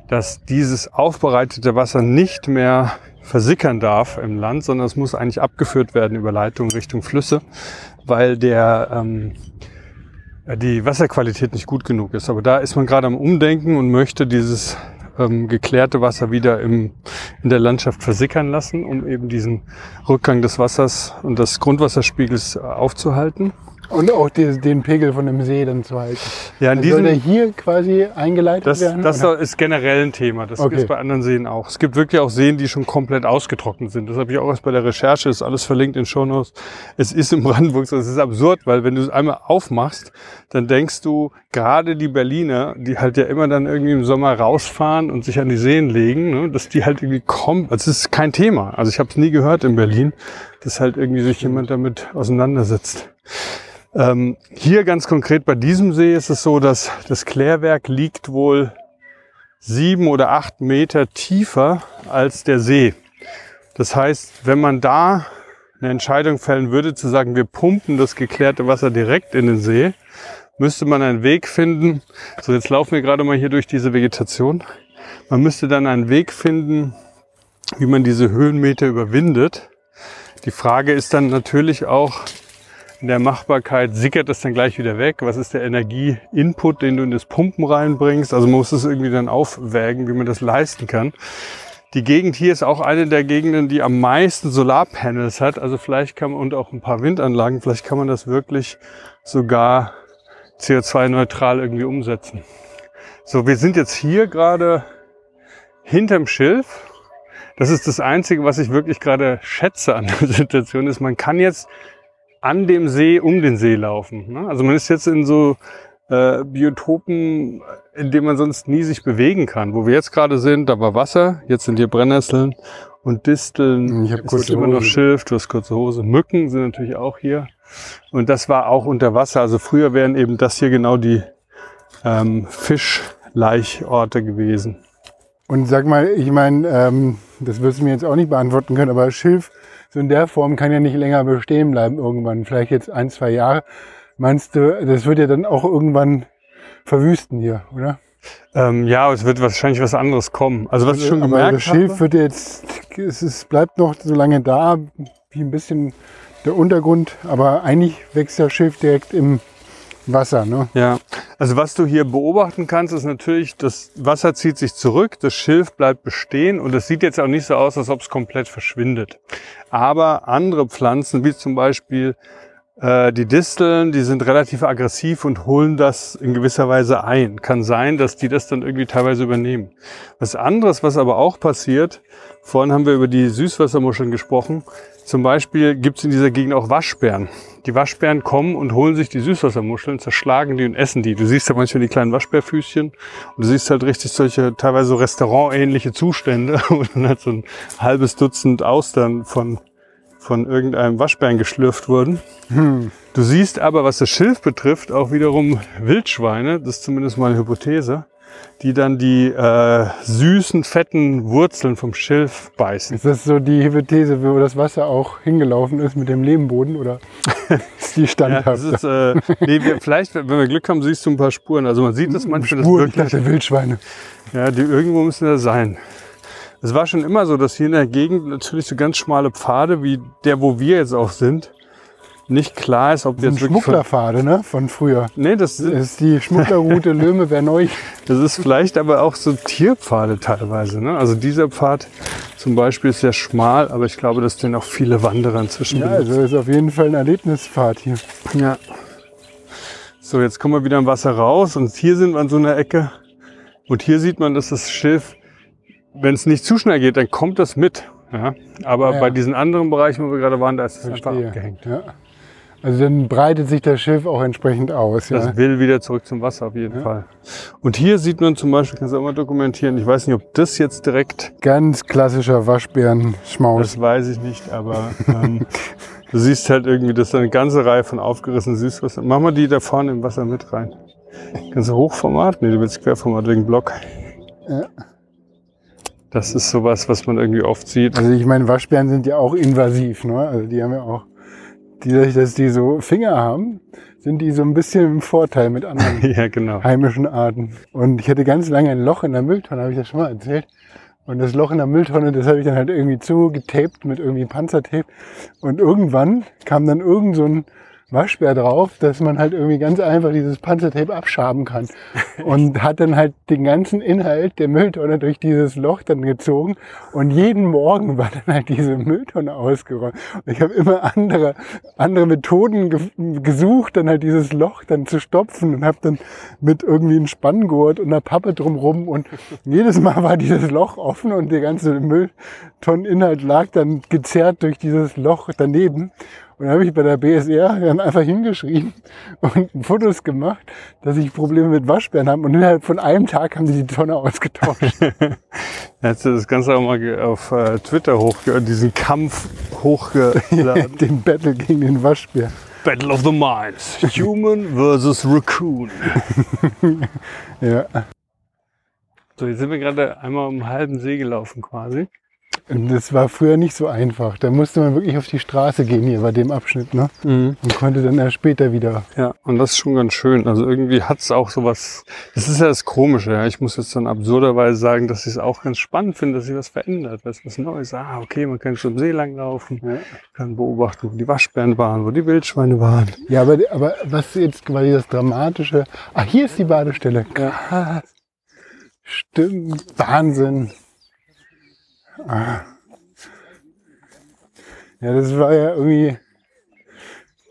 A: dass dieses aufbereitete Wasser nicht mehr versickern darf im Land, sondern es muss eigentlich abgeführt werden über Leitungen Richtung Flüsse, weil der ähm, die Wasserqualität nicht gut genug ist. Aber da ist man gerade am Umdenken und möchte dieses ähm, geklärte Wasser wieder im, in der Landschaft versickern lassen, um eben diesen Rückgang des Wassers und des Grundwasserspiegels aufzuhalten.
B: Und auch die, den Pegel von dem See dann zu halten.
A: Ja, in
B: Also soll der
A: diesem,
B: hier quasi eingeleitet
A: Das,
B: werden?
A: das
B: oder?
A: ist generell ein Thema. Das
B: Okay.
A: ist bei anderen Seen auch. Es gibt wirklich auch Seen, die schon komplett ausgetrocknet sind. Das habe ich auch erst bei der Recherche, ist alles verlinkt in Shownotes. Es ist in Brandenburg so, es ist absurd, weil wenn du es einmal aufmachst, dann denkst du, gerade die Berliner, die halt ja immer dann irgendwie im Sommer rausfahren und sich an die Seen legen, ne, dass die halt irgendwie kommen. Also es ist kein Thema. Also ich habe es nie gehört in Berlin, dass halt irgendwie sich jemand damit auseinandersetzt. Ähm, hier ganz konkret bei diesem See ist es so, dass das Klärwerk liegt wohl sieben oder acht Meter tiefer als der See. Das heißt, wenn man da eine Entscheidung fällen würde, zu sagen, wir pumpen das geklärte Wasser direkt in den See, müsste man einen Weg finden. So, jetzt laufen wir gerade mal hier durch diese Vegetation. Man müsste dann einen Weg finden, wie man diese Höhenmeter überwindet. Die Frage ist dann natürlich auch in der Machbarkeit, sickert das dann gleich wieder weg? Was ist der Energieinput, den du in das Pumpen reinbringst? Also man muss es irgendwie dann aufwägen, wie man das leisten kann. Die Gegend hier ist auch eine der Gegenden, die am meisten Solarpanels hat. Also vielleicht kann man, und auch ein paar Windanlagen, vielleicht kann man das wirklich sogar CO2-neutral irgendwie umsetzen. So, wir sind jetzt hier gerade hinterm Schilf. Das ist das Einzige, was ich wirklich gerade schätze an der Situation, ist, man kann jetzt an dem See um den See laufen. Ne? Also man ist jetzt in so äh, Biotopen, in denen man sonst nie sich bewegen kann. Wo wir jetzt gerade sind, da war Wasser, jetzt sind hier Brennnesseln und Disteln.
B: Ich hab
A: es
B: kurze
A: ist immer noch. Schilf, du hast kurze Hose. Mücken sind natürlich auch hier. Und das war auch unter Wasser. Also früher wären eben das hier genau die ähm, Fischlaichorte gewesen.
B: Und sag mal, ich meine, ähm, das wirst du mir jetzt auch nicht beantworten können, aber Schilf so in der Form kann ja nicht länger bestehen bleiben irgendwann. Vielleicht jetzt ein, zwei Jahre. Meinst du, das wird ja dann auch irgendwann verwüsten hier, oder?
A: Ähm, ja, es wird wahrscheinlich was anderes kommen. Also was ich schon gemerkt
B: das Schilf
A: habe,
B: wird jetzt, es ist, bleibt noch so lange da, wie ein bisschen der Untergrund, aber eigentlich wächst das Schilf direkt im Wasser, ne?
A: Ja, also was du hier beobachten kannst, ist natürlich, das Wasser zieht sich zurück, das Schilf bleibt bestehen und es sieht jetzt auch nicht so aus, als ob es komplett verschwindet. Aber andere Pflanzen, wie zum Beispiel die Disteln, die sind relativ aggressiv und holen das in gewisser Weise ein. Kann sein, dass die das dann irgendwie teilweise übernehmen. Was anderes, was aber auch passiert, vorhin haben wir über die Süßwassermuscheln gesprochen, zum Beispiel gibt es in dieser Gegend auch Waschbären. Die Waschbären kommen und holen sich die Süßwassermuscheln, zerschlagen die und essen die. Du siehst ja manchmal die kleinen Waschbärfüßchen und du siehst halt richtig solche teilweise so restaurantähnliche Zustände, wo dann halt so ein halbes Dutzend Austern von, von irgendeinem Waschbären geschlürft wurden. Du siehst aber, was das Schilf betrifft, auch wiederum Wildschweine, das ist zumindest mal eine Hypothese, die dann die äh, süßen, fetten Wurzeln vom Schilf beißen.
B: Ist das so die Hypothese, wo das Wasser auch hingelaufen ist mit dem Lehmboden oder ist die
A: Ja,
B: standhaft?
A: das ist, äh, nee, wir, vielleicht, wenn wir Glück haben, siehst du ein paar Spuren. Also man sieht das manchmal,
B: Spuren,
A: das
B: ich
A: wirklich,
B: dachte Wildschweine.
A: ja, die irgendwo müssen da sein. Es war schon immer so, dass hier in der Gegend natürlich so ganz schmale Pfade, wie der, wo wir jetzt auch sind, nicht klar ist, ob
B: Ein
A: jetzt wirklich
B: Schmugglerpfade, ne? Von früher.
A: Nee, das,
B: Das ist die Schmugglerroute Löme Verneuch.
A: das ist vielleicht aber auch so Tierpfade teilweise. Ne? Also dieser Pfad zum Beispiel ist sehr schmal, aber ich glaube, dass den auch viele Wanderer inzwischen
B: Ja,
A: benutzen.
B: also ist auf jeden Fall ein Erlebnispfad hier.
A: Ja. So, jetzt kommen wir wieder im Wasser raus und hier sind wir an so einer Ecke. Und hier sieht man, dass das Schiff, wenn es nicht zu schnell geht, dann kommt das mit. Ja? Aber
B: Ja.
A: bei diesen anderen Bereichen, wo wir gerade waren, da ist es einfach abgehängt.
B: Ja. Also dann breitet sich das Schiff auch entsprechend aus. Ja.
A: Das will wieder zurück zum Wasser auf jeden Fall. Und hier sieht man zum Beispiel, kannst du auch mal dokumentieren, ich weiß nicht, ob das jetzt direkt,
B: Ganz klassischer Waschbärenschmaus.
A: das weiß ich nicht, aber ähm, du siehst halt irgendwie, dass da eine ganze Reihe von aufgerissenen Süßwasser. Mach mal die da vorne im Wasser mit rein. Kannst du Hochformat? Nee, du willst Querformat wegen Block.
B: Ja.
A: Das ist sowas, was man irgendwie oft sieht.
B: Also ich meine, Waschbären sind ja auch invasiv. Ne? Also die haben ja auch, die, dadurch, dass die so Finger haben, sind die so ein bisschen im Vorteil mit anderen
A: ja, genau.
B: heimischen Arten. Und ich hatte ganz lange ein Loch in der Mülltonne, habe ich das schon mal erzählt. Und das Loch in der Mülltonne, das habe ich dann halt irgendwie zugetaped mit irgendwie Panzertape. Und irgendwann kam dann irgend so ein Waschbär drauf, dass man halt irgendwie ganz einfach dieses Panzertape abschaben kann. Und hat dann halt den ganzen Inhalt der Mülltonne durch dieses Loch dann gezogen. Und jeden Morgen war dann halt diese Mülltonne ausgeräumt. Und ich habe immer andere, andere Methoden ge gesucht, dann halt dieses Loch dann zu stopfen und habe dann mit irgendwie einem Spanngurt und einer Pappe drumrum und jedes Mal war dieses Loch offen und der ganze Mülltonneninhalt lag dann gezerrt durch dieses Loch daneben. Und dann habe ich bei der BSR dann einfach hingeschrieben und Fotos gemacht, dass ich Probleme mit Waschbären habe. Und innerhalb von einem Tag haben die die Tonne ausgetauscht.
A: Hättest du das Ganze auch mal auf äh, Twitter hochge diesen Kampf hochgeladen.
B: den Battle gegen den Waschbär.
A: Battle of the Minds. Human versus Raccoon.
B: Ja.
A: So, jetzt sind wir gerade einmal um einen halben See gelaufen quasi.
B: Und das war früher nicht so einfach. Da musste man wirklich auf die Straße gehen hier bei dem Abschnitt, ne?
A: Mhm.
B: Und konnte dann erst später wieder.
A: Ja, und das ist schon ganz schön. Also irgendwie hat's auch sowas, das ist ja das Komische, ja. Ich muss jetzt dann absurderweise sagen, dass ich es auch ganz spannend finde, dass sich was verändert, was was Neues. Ah, okay, man kann schon am See langlaufen,
B: Ja.
A: kann beobachten, wo die Waschbären waren, wo die Wildschweine waren.
B: Ja, aber, aber was jetzt quasi das Dramatische. Ah, hier ist die Badestelle. Krass. Stimmt. Wahnsinn. Ah. Ja, das war ja irgendwie.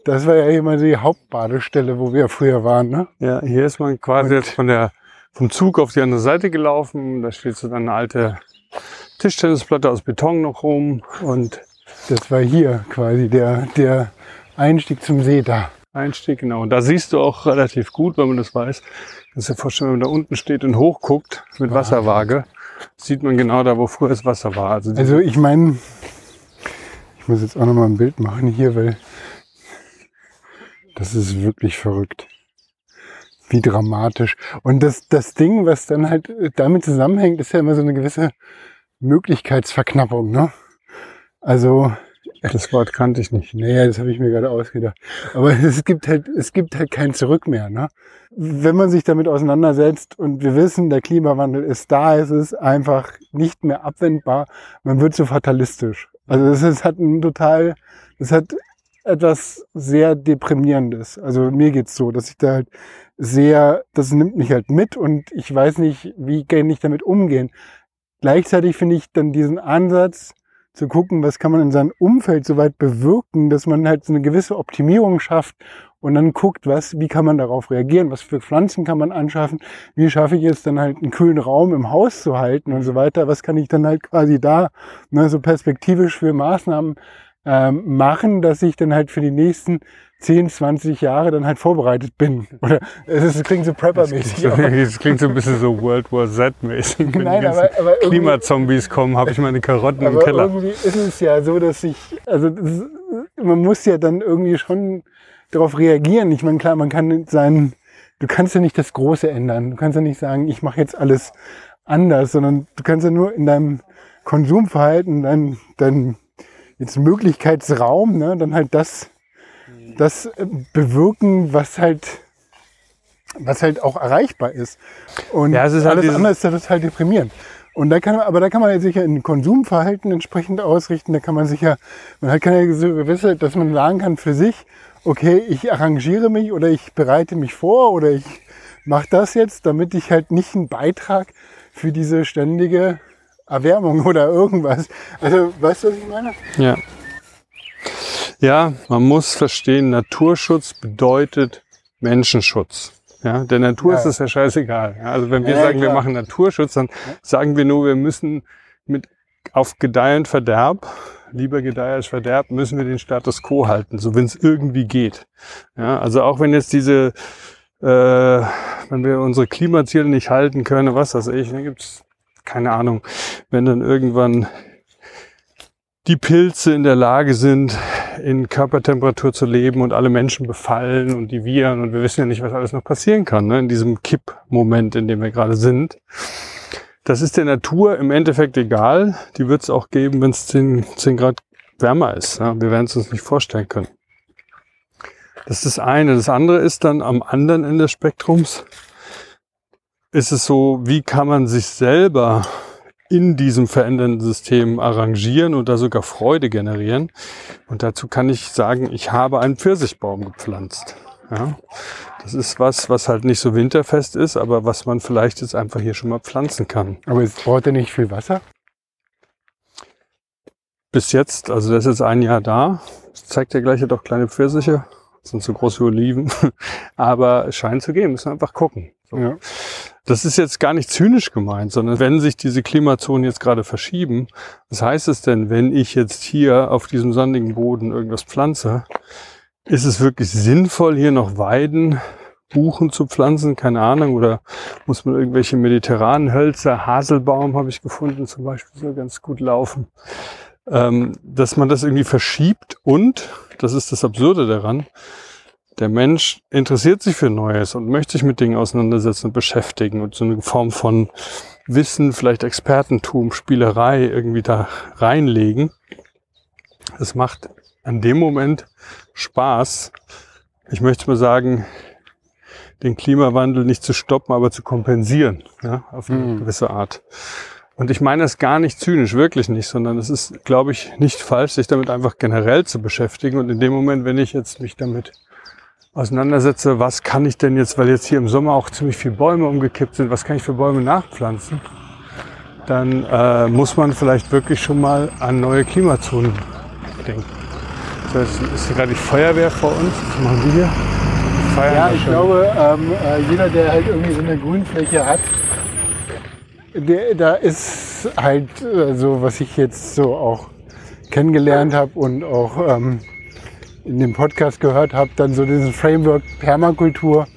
B: Das war ja immer die Hauptbadestelle, wo wir früher waren, ne?
A: Ja, hier ist man quasi
B: Und-
A: jetzt von der, vom Zug auf die andere Seite gelaufen. Da steht so dann eine alte Tischtennisplatte aus Beton noch rum und
B: Das war hier quasi der, der Einstieg zum See da.
A: Einstieg, genau. Und da siehst du auch relativ gut, wenn man das weiß. Kannst dir vorstellen, wenn man da unten steht und hochguckt mit Wasserwaage, sieht man genau da, wo früher das Wasser war. Also,
B: Also ich meine, ich muss jetzt auch noch mal ein Bild machen hier, weil das ist wirklich verrückt. Wie dramatisch. Und das, das Ding, was dann halt damit zusammenhängt, ist ja immer so eine gewisse Möglichkeitsverknappung. Ne? Also,
A: das Wort kannte ich nicht.
B: naja, das habe ich mir gerade ausgedacht. Aber es gibt halt, es gibt halt kein Zurück mehr. Ne? Wenn man sich damit auseinandersetzt und wir wissen, der Klimawandel ist da, es ist einfach nicht mehr abwendbar, man wird so fatalistisch. Also es ist, hat ein total, es hat etwas sehr deprimierendes. Also mir geht's so, dass ich da halt sehr, das nimmt mich halt mit und ich weiß nicht, wie kann ich damit umgehen. Gleichzeitig finde ich dann diesen Ansatz zu gucken, was kann man in seinem Umfeld so weit bewirken, dass man halt so eine gewisse Optimierung schafft und dann guckt, was, wie kann man darauf reagieren, was für Pflanzen kann man anschaffen, wie schaffe ich es dann halt einen kühlen Raum im Haus zu halten und so weiter, was kann ich dann halt quasi da, ne, so perspektivisch für Maßnahmen ähm, machen, dass ich dann halt für die nächsten 10, 20 Jahre dann halt vorbereitet bin. Oder es, ist, es klingt so Prepper-mäßig. aber-
A: Das klingt so ein bisschen so World War Z-mäßig. Wenn
B: Nein,
A: die
B: aber, aber
A: Klimazombies kommen, habe ich meine Karotten im
B: Aber
A: Keller.
B: irgendwie ist es ja so, dass ich, also das, ist- man muss ja dann irgendwie schon darauf reagieren. Ich meine, klar, man kann sein, du kannst ja nicht das Große ändern. Du kannst ja nicht sagen, ich mache jetzt alles anders, sondern du kannst ja nur in deinem Konsumverhalten, dein, dein jetzt Möglichkeitsraum, ne, dann halt das, das äh, bewirken, was halt was halt auch erreichbar ist. Und
A: Ja, es ist halt
B: alles andere ist ja total deprimierend. Und da kann aber da kann man sich ja in Konsumverhalten entsprechend ausrichten. Da kann man sich ja, man hat keine so gewisse, dass man sagen kann für sich, okay, ich arrangiere mich oder ich bereite mich vor oder ich mache das jetzt, damit ich halt nicht einen Beitrag für diese ständige Erwärmung oder irgendwas. Also, weißt du, was ich meine?
A: Ja. Ja, man muss verstehen, Naturschutz bedeutet Menschenschutz. Ja, der Natur
B: Ja.
A: ist es ja scheißegal. Also wenn wir
B: Ja,
A: sagen, wir
B: klar.
A: machen Naturschutz, dann sagen wir nur, wir müssen mit auf Gedeih und Verderb, lieber Gedeih als Verderb, müssen wir den Status quo halten, so wenn es irgendwie geht. Ja, also auch wenn jetzt diese, äh, wenn wir unsere Klimaziele nicht halten können, was weiß ich, dann gibt's keine Ahnung, wenn dann irgendwann die Pilze in der Lage sind, in Körpertemperatur zu leben und alle Menschen befallen und die Viren und wir wissen ja nicht, was alles noch passieren kann, ne, in diesem Kippmoment, in dem wir gerade sind. Das ist der Natur im Endeffekt egal. Die wird es auch geben, wenn es 10, 10 Grad wärmer ist. Ja. Wir werden es uns nicht vorstellen können. Das ist das eine. Das andere ist dann am anderen Ende des Spektrums, ist es so, wie kann man sich selber in diesem verändernden System arrangieren und da sogar Freude generieren. Und dazu kann ich sagen, ich habe einen Pfirsichbaum gepflanzt. Ja, das ist was, was halt nicht so winterfest ist, aber was man vielleicht jetzt einfach hier schon mal pflanzen kann.
B: Aber es braucht ja nicht viel Wasser.
A: Bis jetzt, also das ist jetzt ein Jahr da. Das zeigt ja gleich ja doch kleine Pfirsiche. Das sind so große Oliven. Aber es scheint zu gehen, müssen wir einfach gucken. So.
B: Ja.
A: Das ist jetzt gar nicht zynisch gemeint, sondern wenn sich diese Klimazonen jetzt gerade verschieben, was heißt es denn, wenn ich jetzt hier auf diesem sandigen Boden irgendwas pflanze? Ist es wirklich sinnvoll, hier noch Weiden, Buchen zu pflanzen? Keine Ahnung. Oder muss man irgendwelche mediterranen Hölzer, Haselbaum habe ich gefunden zum Beispiel, soll ganz gut laufen. Ähm, dass man das irgendwie verschiebt und, das ist das Absurde daran, der Mensch interessiert sich für Neues und möchte sich mit Dingen auseinandersetzen und beschäftigen und so eine Form von Wissen, vielleicht Expertentum, Spielerei irgendwie da reinlegen. Es macht an dem Moment Spaß. Ich möchte mal sagen, den Klimawandel nicht zu stoppen, aber zu kompensieren, ja, auf eine
B: Mhm.
A: gewisse Art. Und ich meine das gar nicht zynisch, wirklich nicht, sondern es ist, glaube ich, nicht falsch, sich damit einfach generell zu beschäftigen. Und in dem Moment, wenn ich jetzt mich damit auseinandersetze, was kann ich denn jetzt, weil jetzt hier im Sommer auch ziemlich viele Bäume umgekippt sind, was kann ich für Bäume nachpflanzen, dann äh, muss man vielleicht wirklich schon mal an neue Klimazonen denken. So, jetzt ist hier gerade die Feuerwehr vor uns. Was machen die hier? Feiern
B: Ja, ich
A: schon.
B: glaube, ähm, äh, jeder, der halt irgendwie so eine Grünfläche hat, der, da ist halt äh, so, was ich jetzt so auch kennengelernt habe und auch ähm, in dem Podcast gehört habe, dann so diesen Framework Permakultur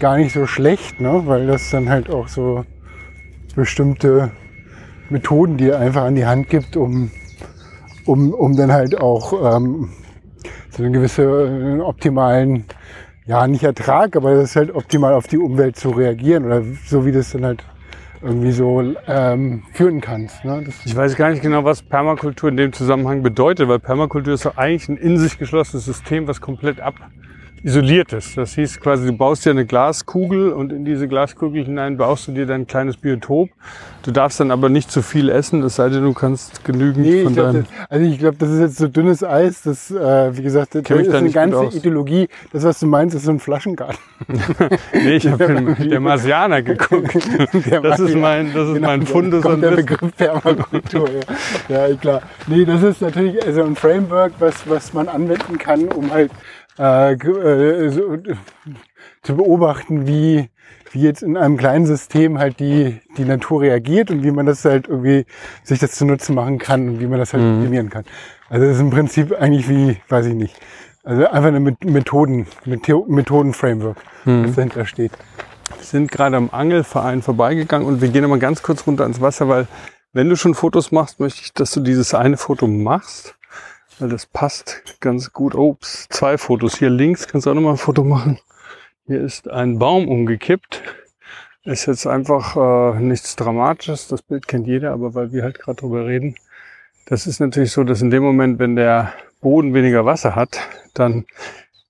B: gar nicht so schlecht, ne? weil das dann halt auch so bestimmte Methoden dir einfach an die Hand gibt, um, um, um dann halt auch ähm, so einen gewissen optimalen ja, nicht Ertrag, aber das ist halt optimal auf die Umwelt zu reagieren oder so wie das dann halt irgendwie so ähm, führen kannst. Ne?
A: Ich weiß gar nicht genau, was Permakultur in dem Zusammenhang bedeutet, weil Permakultur ist doch eigentlich ein in sich geschlossenes System, was komplett abisoliert ist. Das hieß quasi, du baust dir eine Glaskugel und in diese Glaskugel hinein baust du dir dein kleines Biotop. Du darfst dann aber nicht zu viel essen, es sei denn, du kannst genügend
B: nee,
A: von deinem...
B: das, also ich glaube, das ist jetzt so dünnes Eis, das, äh, wie gesagt, das ist
A: da
B: eine ganze. Ideologie. Das, was du meinst, ist so ein Flaschengarten.
A: Nee, ich habe den, der Marsianer geguckt.
B: Der
A: Das ist mein, das ist
B: Genau,
A: mein Fundus an
B: der. Begriff Permakultur. ja. ja, klar. Nee, das ist natürlich also ein Framework, was, was man anwenden kann, um halt äh, äh, so, zu beobachten, wie, wie jetzt in einem kleinen System halt die, die Natur reagiert und wie man das halt irgendwie sich das zunutze machen kann und wie man das halt
A: Mhm.
B: optimieren kann. Also das ist im Prinzip eigentlich wie, weiß ich nicht. Also einfach eine Met- Methoden, Metho- Methoden-Framework,
A: Mhm.
B: das dahinter steht.
A: Wir sind gerade am Angelverein vorbeigegangen und wir gehen nochmal ganz kurz runter ins Wasser, weil wenn du schon Fotos machst, möchte ich, dass du dieses eine Foto machst, weil das passt ganz gut. Ups, zwei Fotos. Hier links kannst du auch nochmal ein Foto machen. Hier ist ein Baum umgekippt. Ist jetzt einfach äh, nichts Dramatisches. Das Bild kennt jeder, aber weil wir halt gerade drüber reden. Das ist natürlich so, dass in dem Moment, wenn der Boden weniger Wasser hat, dann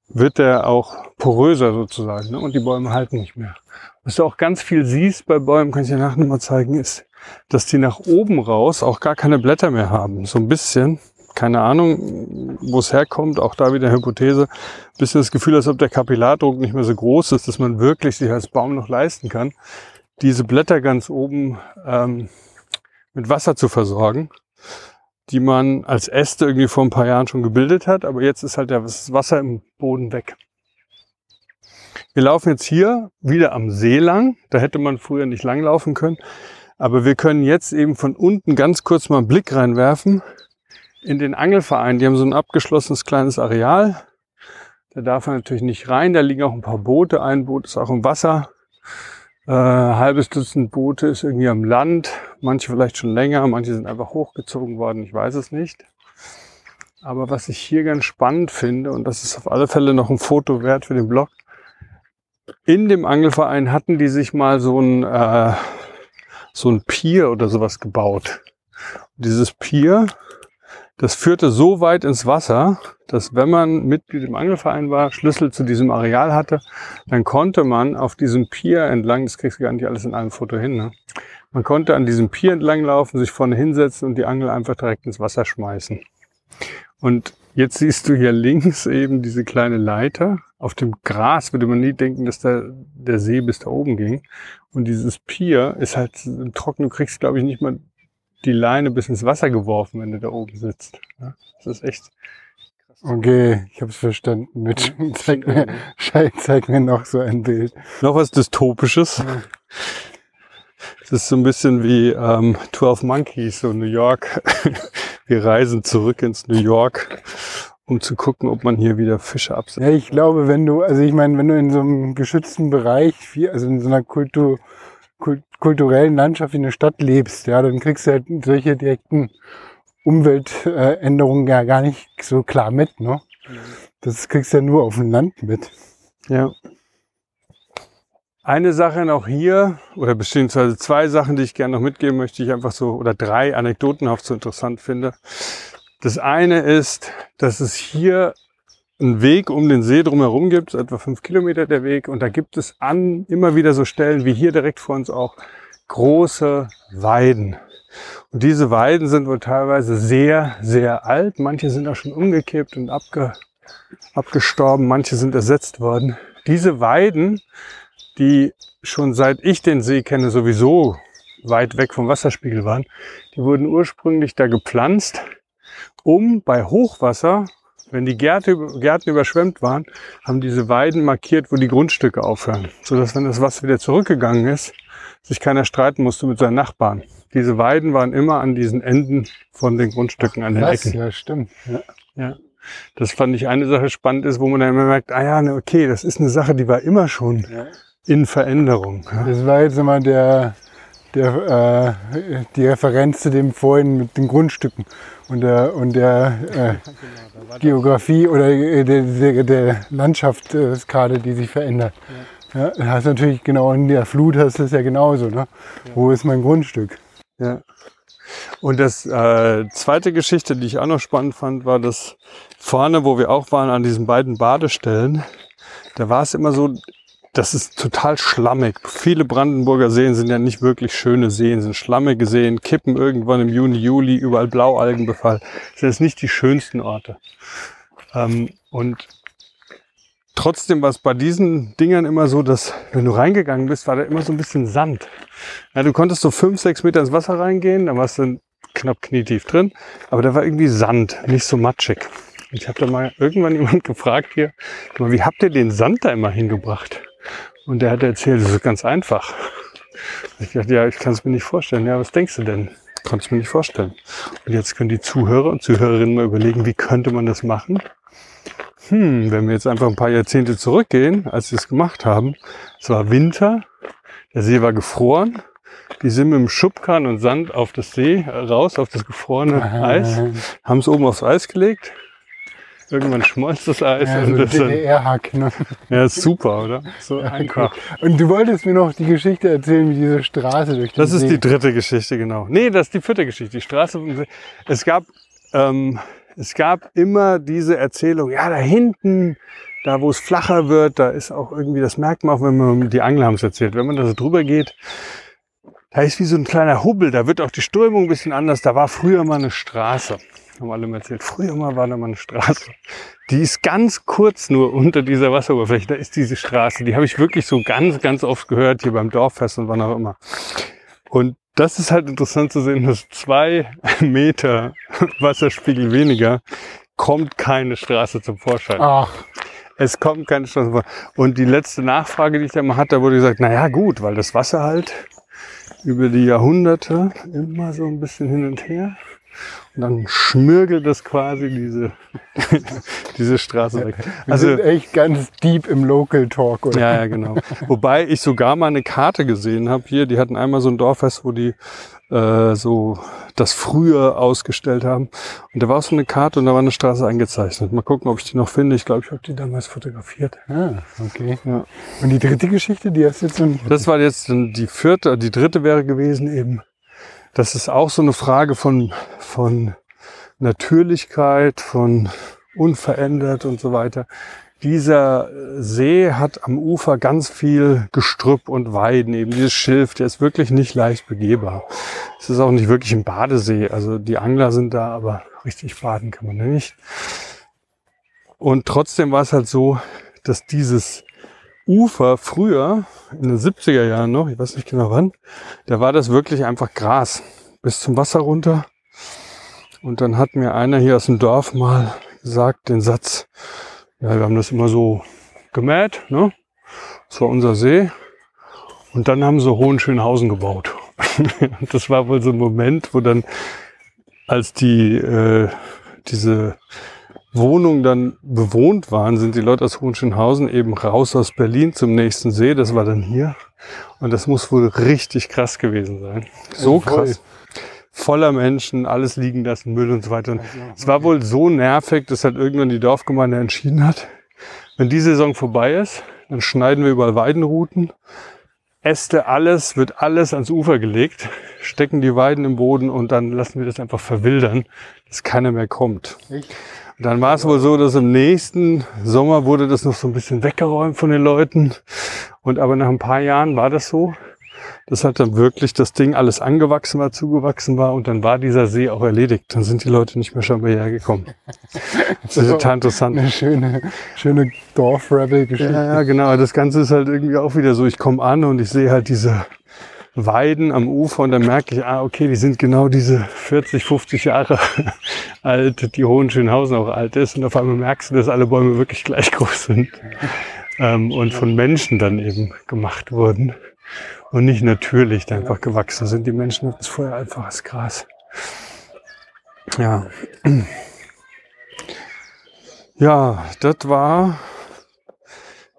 A: wird der auch poröser sozusagen ne? und die Bäume halten nicht mehr. Was du auch ganz viel siehst bei Bäumen, kann ich dir nachher mal zeigen, ist, dass die nach oben raus auch gar keine Blätter mehr haben. So ein bisschen, keine Ahnung, wo es herkommt, auch da wieder Hypothese, ein bisschen das Gefühl, als ob der Kapillardruck nicht mehr so groß ist, dass man wirklich sich als Baum noch leisten kann, diese Blätter ganz oben ähm, mit Wasser zu versorgen, die man als Äste irgendwie vor ein paar Jahren schon gebildet hat, aber jetzt ist halt das Wasser im Boden weg. Wir laufen jetzt hier wieder am See lang. Da hätte man früher nicht lang laufen können. Aber wir können jetzt eben von unten ganz kurz mal einen Blick reinwerfen in den Angelverein. Die haben so ein abgeschlossenes kleines Areal. Da darf man natürlich nicht rein. Da liegen auch ein paar Boote. Ein Boot ist auch im Wasser. Äh, halbes Dutzend Boote ist irgendwie am Land. Manche vielleicht schon länger. Manche sind einfach hochgezogen worden. Ich weiß es nicht. Aber was ich hier ganz spannend finde, und das ist auf alle Fälle noch ein Foto wert für den Blog, in dem Angelverein hatten die sich mal so ein, äh, so ein Pier oder sowas gebaut. Und dieses Pier, das führte so weit ins Wasser, dass wenn man Mitglied im Angelverein war, Schlüssel zu diesem Areal hatte, dann konnte man auf diesem Pier entlang, das kriegst du gar nicht alles in einem Foto hin, ne? man konnte an diesem Pier entlang laufen, sich vorne hinsetzen und die Angel einfach direkt ins Wasser schmeißen. Und jetzt siehst du hier links eben diese kleine Leiter. Auf dem Gras würde man nie denken, dass der, der See bis da oben ging. Und dieses Pier ist halt trocken. Du kriegst, glaube ich, nicht mal die Leine bis ins Wasser geworfen, wenn du da oben sitzt. Ja, das ist echt.
B: Okay, ich habe es verstanden. Mit, zeig, mir, zeig mir noch so ein Bild.
A: Noch was Dystopisches. Es ist so ein bisschen wie ähm, 12 Monkeys, so New York. Wir reisen zurück ins New York, um zu gucken, ob man hier wieder Fische absetzt.
B: Ja, ich glaube, wenn du, also ich meine, wenn du in so einem geschützten Bereich, also in so einer Kultur, kult, kulturellen Landschaft wie eine Stadt lebst, ja, dann kriegst du halt solche direkten Umweltänderungen ja gar nicht so klar mit, ne? Das kriegst du ja nur auf dem Land mit.
A: Ja. Eine Sache noch hier, oder beziehungsweise zwei Sachen, die ich gerne noch mitgeben möchte, die ich einfach so, oder drei anekdotenhaft so interessant finde. Das eine ist, dass es hier einen Weg um den See drumherum gibt, etwa fünf Kilometer der Weg, und da gibt es an immer wieder so Stellen wie hier direkt vor uns auch große Weiden. Und diese Weiden sind wohl teilweise sehr, sehr alt. Manche sind auch schon umgekippt und abge, abgestorben, manche sind ersetzt worden. Diese Weiden, die schon seit ich den See kenne sowieso weit weg vom Wasserspiegel waren, die wurden ursprünglich da gepflanzt, um bei Hochwasser, wenn die Gärte, Gärten überschwemmt waren, haben diese Weiden markiert, wo die Grundstücke aufhören, sodass wenn das Wasser wieder zurückgegangen ist, sich keiner streiten musste mit seinen Nachbarn. Diese Weiden waren immer an diesen Enden von den Grundstücken an den? Ecken.
B: Ja, stimmt. Ja.
A: Ja. Das fand ich eine Sache spannend ist, wo man dann immer merkt, ah ja, ne, okay, das ist eine Sache, die war immer schon in Veränderung. Ja.
B: Das war jetzt immer der, der, äh, die Referenz zu dem vorhin mit den Grundstücken und der, und der äh, Geografie oder äh, der, der, der Landschaftskarte, die sich verändert. Ja. Ja, hast natürlich genau in der Flut hast du es ja genauso. Ne? Wo ist mein Grundstück?
A: Ja. Und das äh, zweite Geschichte, die ich auch noch spannend fand, war, dass vorne, wo wir auch waren, an diesen beiden Badestellen, da war es immer so, das ist total schlammig. Viele Brandenburger Seen sind ja nicht wirklich schöne Seen, sind schlammige Seen, kippen irgendwann im Juni, Juli, überall Blaualgenbefall. Das sind jetzt nicht die schönsten Orte. Ähm, und trotzdem war es bei diesen Dingern immer so, dass wenn du reingegangen bist, war da immer so ein bisschen Sand. Ja, du konntest so fünf, sechs Meter ins Wasser reingehen, dann warst du knapp knietief drin, aber da war irgendwie Sand, nicht so matschig. Ich habe da mal irgendwann jemand gefragt hier, "Sag mal, wie habt ihr den Sand da immer hingebracht? Und der hat erzählt, das ist ganz einfach. Ich dachte, ja, ich kann es mir nicht vorstellen. Ja, was denkst du denn? Kannst mir nicht vorstellen. Und jetzt können die Zuhörer und Zuhörerinnen mal überlegen, wie könnte man das machen? Hm, wenn wir jetzt einfach ein paar Jahrzehnte zurückgehen, als sie es gemacht haben, es war Winter, der See war gefroren, die sind mit dem Schubkarren und Sand auf das See raus, auf das gefrorene Eis, haben es oben aufs Eis gelegt. Irgendwann schmolz das Eis
B: Ja,
A: und
B: so DDR-Hack. Ne?
A: ja, super, oder? So einfach.
B: Und du wolltest mir noch die Geschichte erzählen, wie diese Straße durch den
A: Das ist
B: See
A: die dritte Geschichte, genau. Nee, das ist die vierte Geschichte. Die Straße. Es gab, ähm, es gab immer diese Erzählung, ja, da hinten, da wo es flacher wird, da ist auch irgendwie, das merkt man auch, wenn man, die Angler haben es erzählt, wenn man da so drüber geht, da ist wie so ein kleiner Hubbel, da wird auch die Strömung ein bisschen anders. Da war früher mal eine Straße. Haben alle mal erzählt. Früher mal war da mal eine Straße. Die ist ganz kurz nur unter dieser Wasseroberfläche. Da ist diese Straße. Die habe ich wirklich so ganz, ganz oft gehört, hier beim Dorffest und wann auch immer. Und das ist halt interessant zu sehen, dass zwei Meter Wasserspiegel weniger kommt keine Straße zum Vorschein.
B: Ach,
A: Es kommt keine Straße vor. Und die letzte Nachfrage, die ich da mal hatte, wurde gesagt, na ja, gut, weil das Wasser halt über die Jahrhunderte immer so ein bisschen hin und her. Und dann schmürgelt das quasi diese, diese Straße weg.
B: wir
A: Also,
B: sind echt ganz deep im Local Talk, oder?
A: ja, ja, genau. Wobei ich sogar mal eine Karte gesehen habe hier. Die hatten einmal so ein Dorffest, wo die äh, so das früher ausgestellt haben. Und da war auch so eine Karte und da war eine Straße eingezeichnet. Mal gucken, ob ich die noch finde. Ich glaube, ich habe die damals fotografiert.
B: Ah, okay.
A: Ja.
B: Und die dritte Geschichte, die hast du jetzt noch nicht.
A: Das war jetzt die vierte, die dritte wäre gewesen eben. Das ist auch so eine Frage von, von Natürlichkeit, von unverändert und so weiter. Dieser See hat am Ufer ganz viel Gestrüpp und Weiden, eben dieses Schilf, der ist wirklich nicht leicht begehbar. Es ist auch nicht wirklich ein Badesee, also die Angler sind da, aber richtig baden kann man da nicht. Und trotzdem war es halt so, dass dieses Ufer früher, in den 70er Jahren noch, ich weiß nicht genau wann, da war das wirklich einfach Gras bis zum Wasser runter. Und dann hat mir einer hier aus dem Dorf mal gesagt, den Satz, ja, wir haben das immer so gemäht, ne? Das war unser See. Und dann haben sie Hohenschönhausen gebaut. Das war wohl so ein Moment, wo dann, als die, äh, diese Wohnungen dann bewohnt waren, sind die Leute aus Hohenschönhausen eben raus aus Berlin zum nächsten See. Das war dann hier. Und das muss wohl richtig krass gewesen sein. So krass. Voller Menschen, alles liegen lassen, Müll und so weiter. Und es war wohl so nervig, dass halt irgendwann die Dorfgemeinde entschieden hat, wenn die Saison vorbei ist, dann schneiden wir überall Weidenrouten, Äste, alles, wird alles ans Ufer gelegt, stecken die Weiden im Boden und dann lassen wir das einfach verwildern, dass keiner mehr kommt.
B: Echt?
A: Und dann war es wohl so, dass im nächsten Sommer wurde das noch so ein bisschen weggeräumt von den Leuten. Und aber nach ein paar Jahren war das so, dass halt dann wirklich das Ding alles angewachsen war, zugewachsen war und dann war dieser See auch erledigt. Dann sind die Leute nicht mehr scheinbar hierher gekommen. Das ist total interessant.
B: Eine schöne, schöne Dorf-Rebel-Geschichte.
A: Ja, ja, genau. Das Ganze ist halt irgendwie auch wieder so. Ich komme an und ich sehe halt diese Weiden am Ufer und dann merke ich, ah, okay, die sind genau diese 40, 50 Jahre alt, die Hohenschönhausen auch alt ist. Und auf einmal merkst du, dass alle Bäume wirklich gleich groß sind ähm, und von Menschen dann eben gemacht wurden und nicht natürlich einfach gewachsen sind. Die Menschen hatten es vorher einfach als Gras. Ja. Ja, das war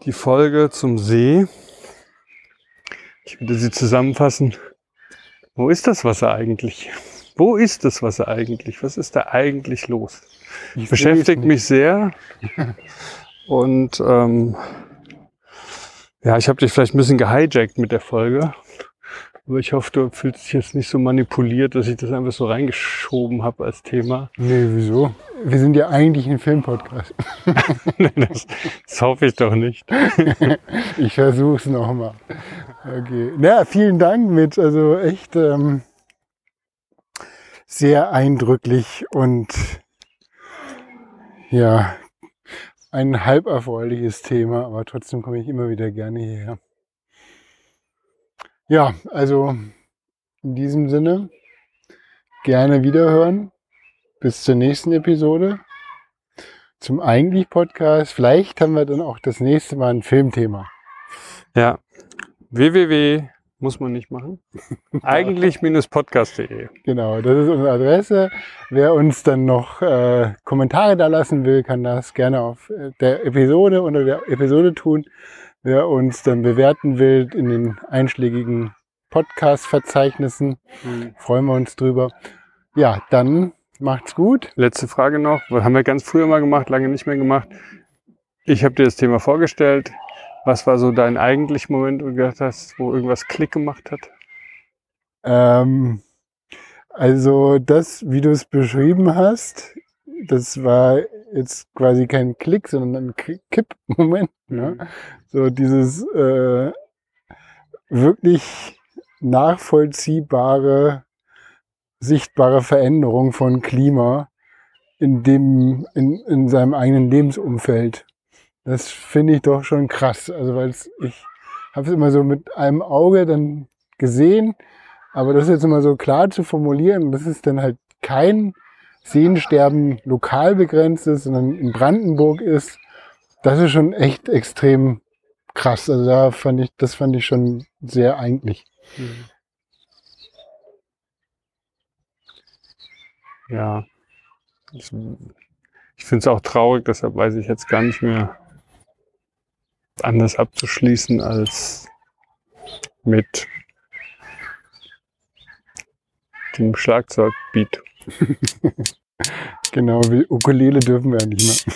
A: die Folge zum See. Ich würde sie zusammenfassen. Wo ist das Wasser eigentlich? Wo ist das Wasser eigentlich? Was ist da eigentlich los?
B: Ich
A: Beschäftigt mich sehr. Und ähm, ja, ich habe dich vielleicht ein bisschen gehijackt mit der Folge. Aber ich hoffe, du fühlst dich jetzt nicht so manipuliert, dass ich das einfach so reingeschoben habe als Thema.
B: Nee, wieso? Wir sind ja eigentlich ein Filmpodcast.
A: das, das hoffe ich doch nicht.
B: Ich versuche es nochmal. Okay. Na, vielen Dank mit, also echt ähm, sehr eindrücklich und ja, ein halb erfreuliches Thema, aber trotzdem komme ich immer wieder gerne hierher. Ja, also in diesem Sinne gerne wiederhören. Bis zur nächsten Episode. Zum eigentlich Podcast. Vielleicht haben wir dann auch das nächste Mal ein Filmthema.
A: Ja. Www muss man nicht machen. Eigentlich minus podcast.de.
B: Genau, das ist unsere Adresse. Wer uns dann noch äh, Kommentare da lassen will, kann das gerne auf äh, der Episode unter der Episode tun. Wer uns dann bewerten will in den einschlägigen Podcast-Verzeichnissen, freuen wir uns drüber. Ja, dann macht's gut.
A: Letzte Frage noch. Was haben wir ganz früher mal gemacht, lange nicht mehr gemacht. Ich habe dir das Thema vorgestellt. Was war so dein eigentlicher Moment, wo du gedacht hast, wo irgendwas Klick gemacht hat?
B: Ähm, also das, wie du es beschrieben hast, das war jetzt quasi kein Klick, sondern ein Ki- Kipp-Moment. Ne? So dieses äh, wirklich nachvollziehbare, sichtbare Veränderung von Klima in dem, in, in seinem eigenen Lebensumfeld. Das finde ich doch schon krass. Also weil ich habe es immer so mit einem Auge dann gesehen, aber das jetzt immer so klar zu formulieren, das ist dann halt kein Seensterben lokal begrenzt ist, sondern in Brandenburg ist, das ist schon echt extrem krass. Also da fand ich, das fand ich schon sehr eigentlich.
A: Ja. Ich, ich finde es auch traurig, deshalb weiß ich jetzt gar nicht mehr anders abzuschließen als mit dem Schlagzeugbeat.
B: Genau, wie Ukulele dürfen wir ja nicht mehr.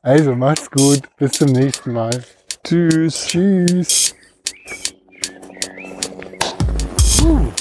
B: also macht's gut, bis zum nächsten Mal.
A: Tschüss.
B: Tschüss. Puh.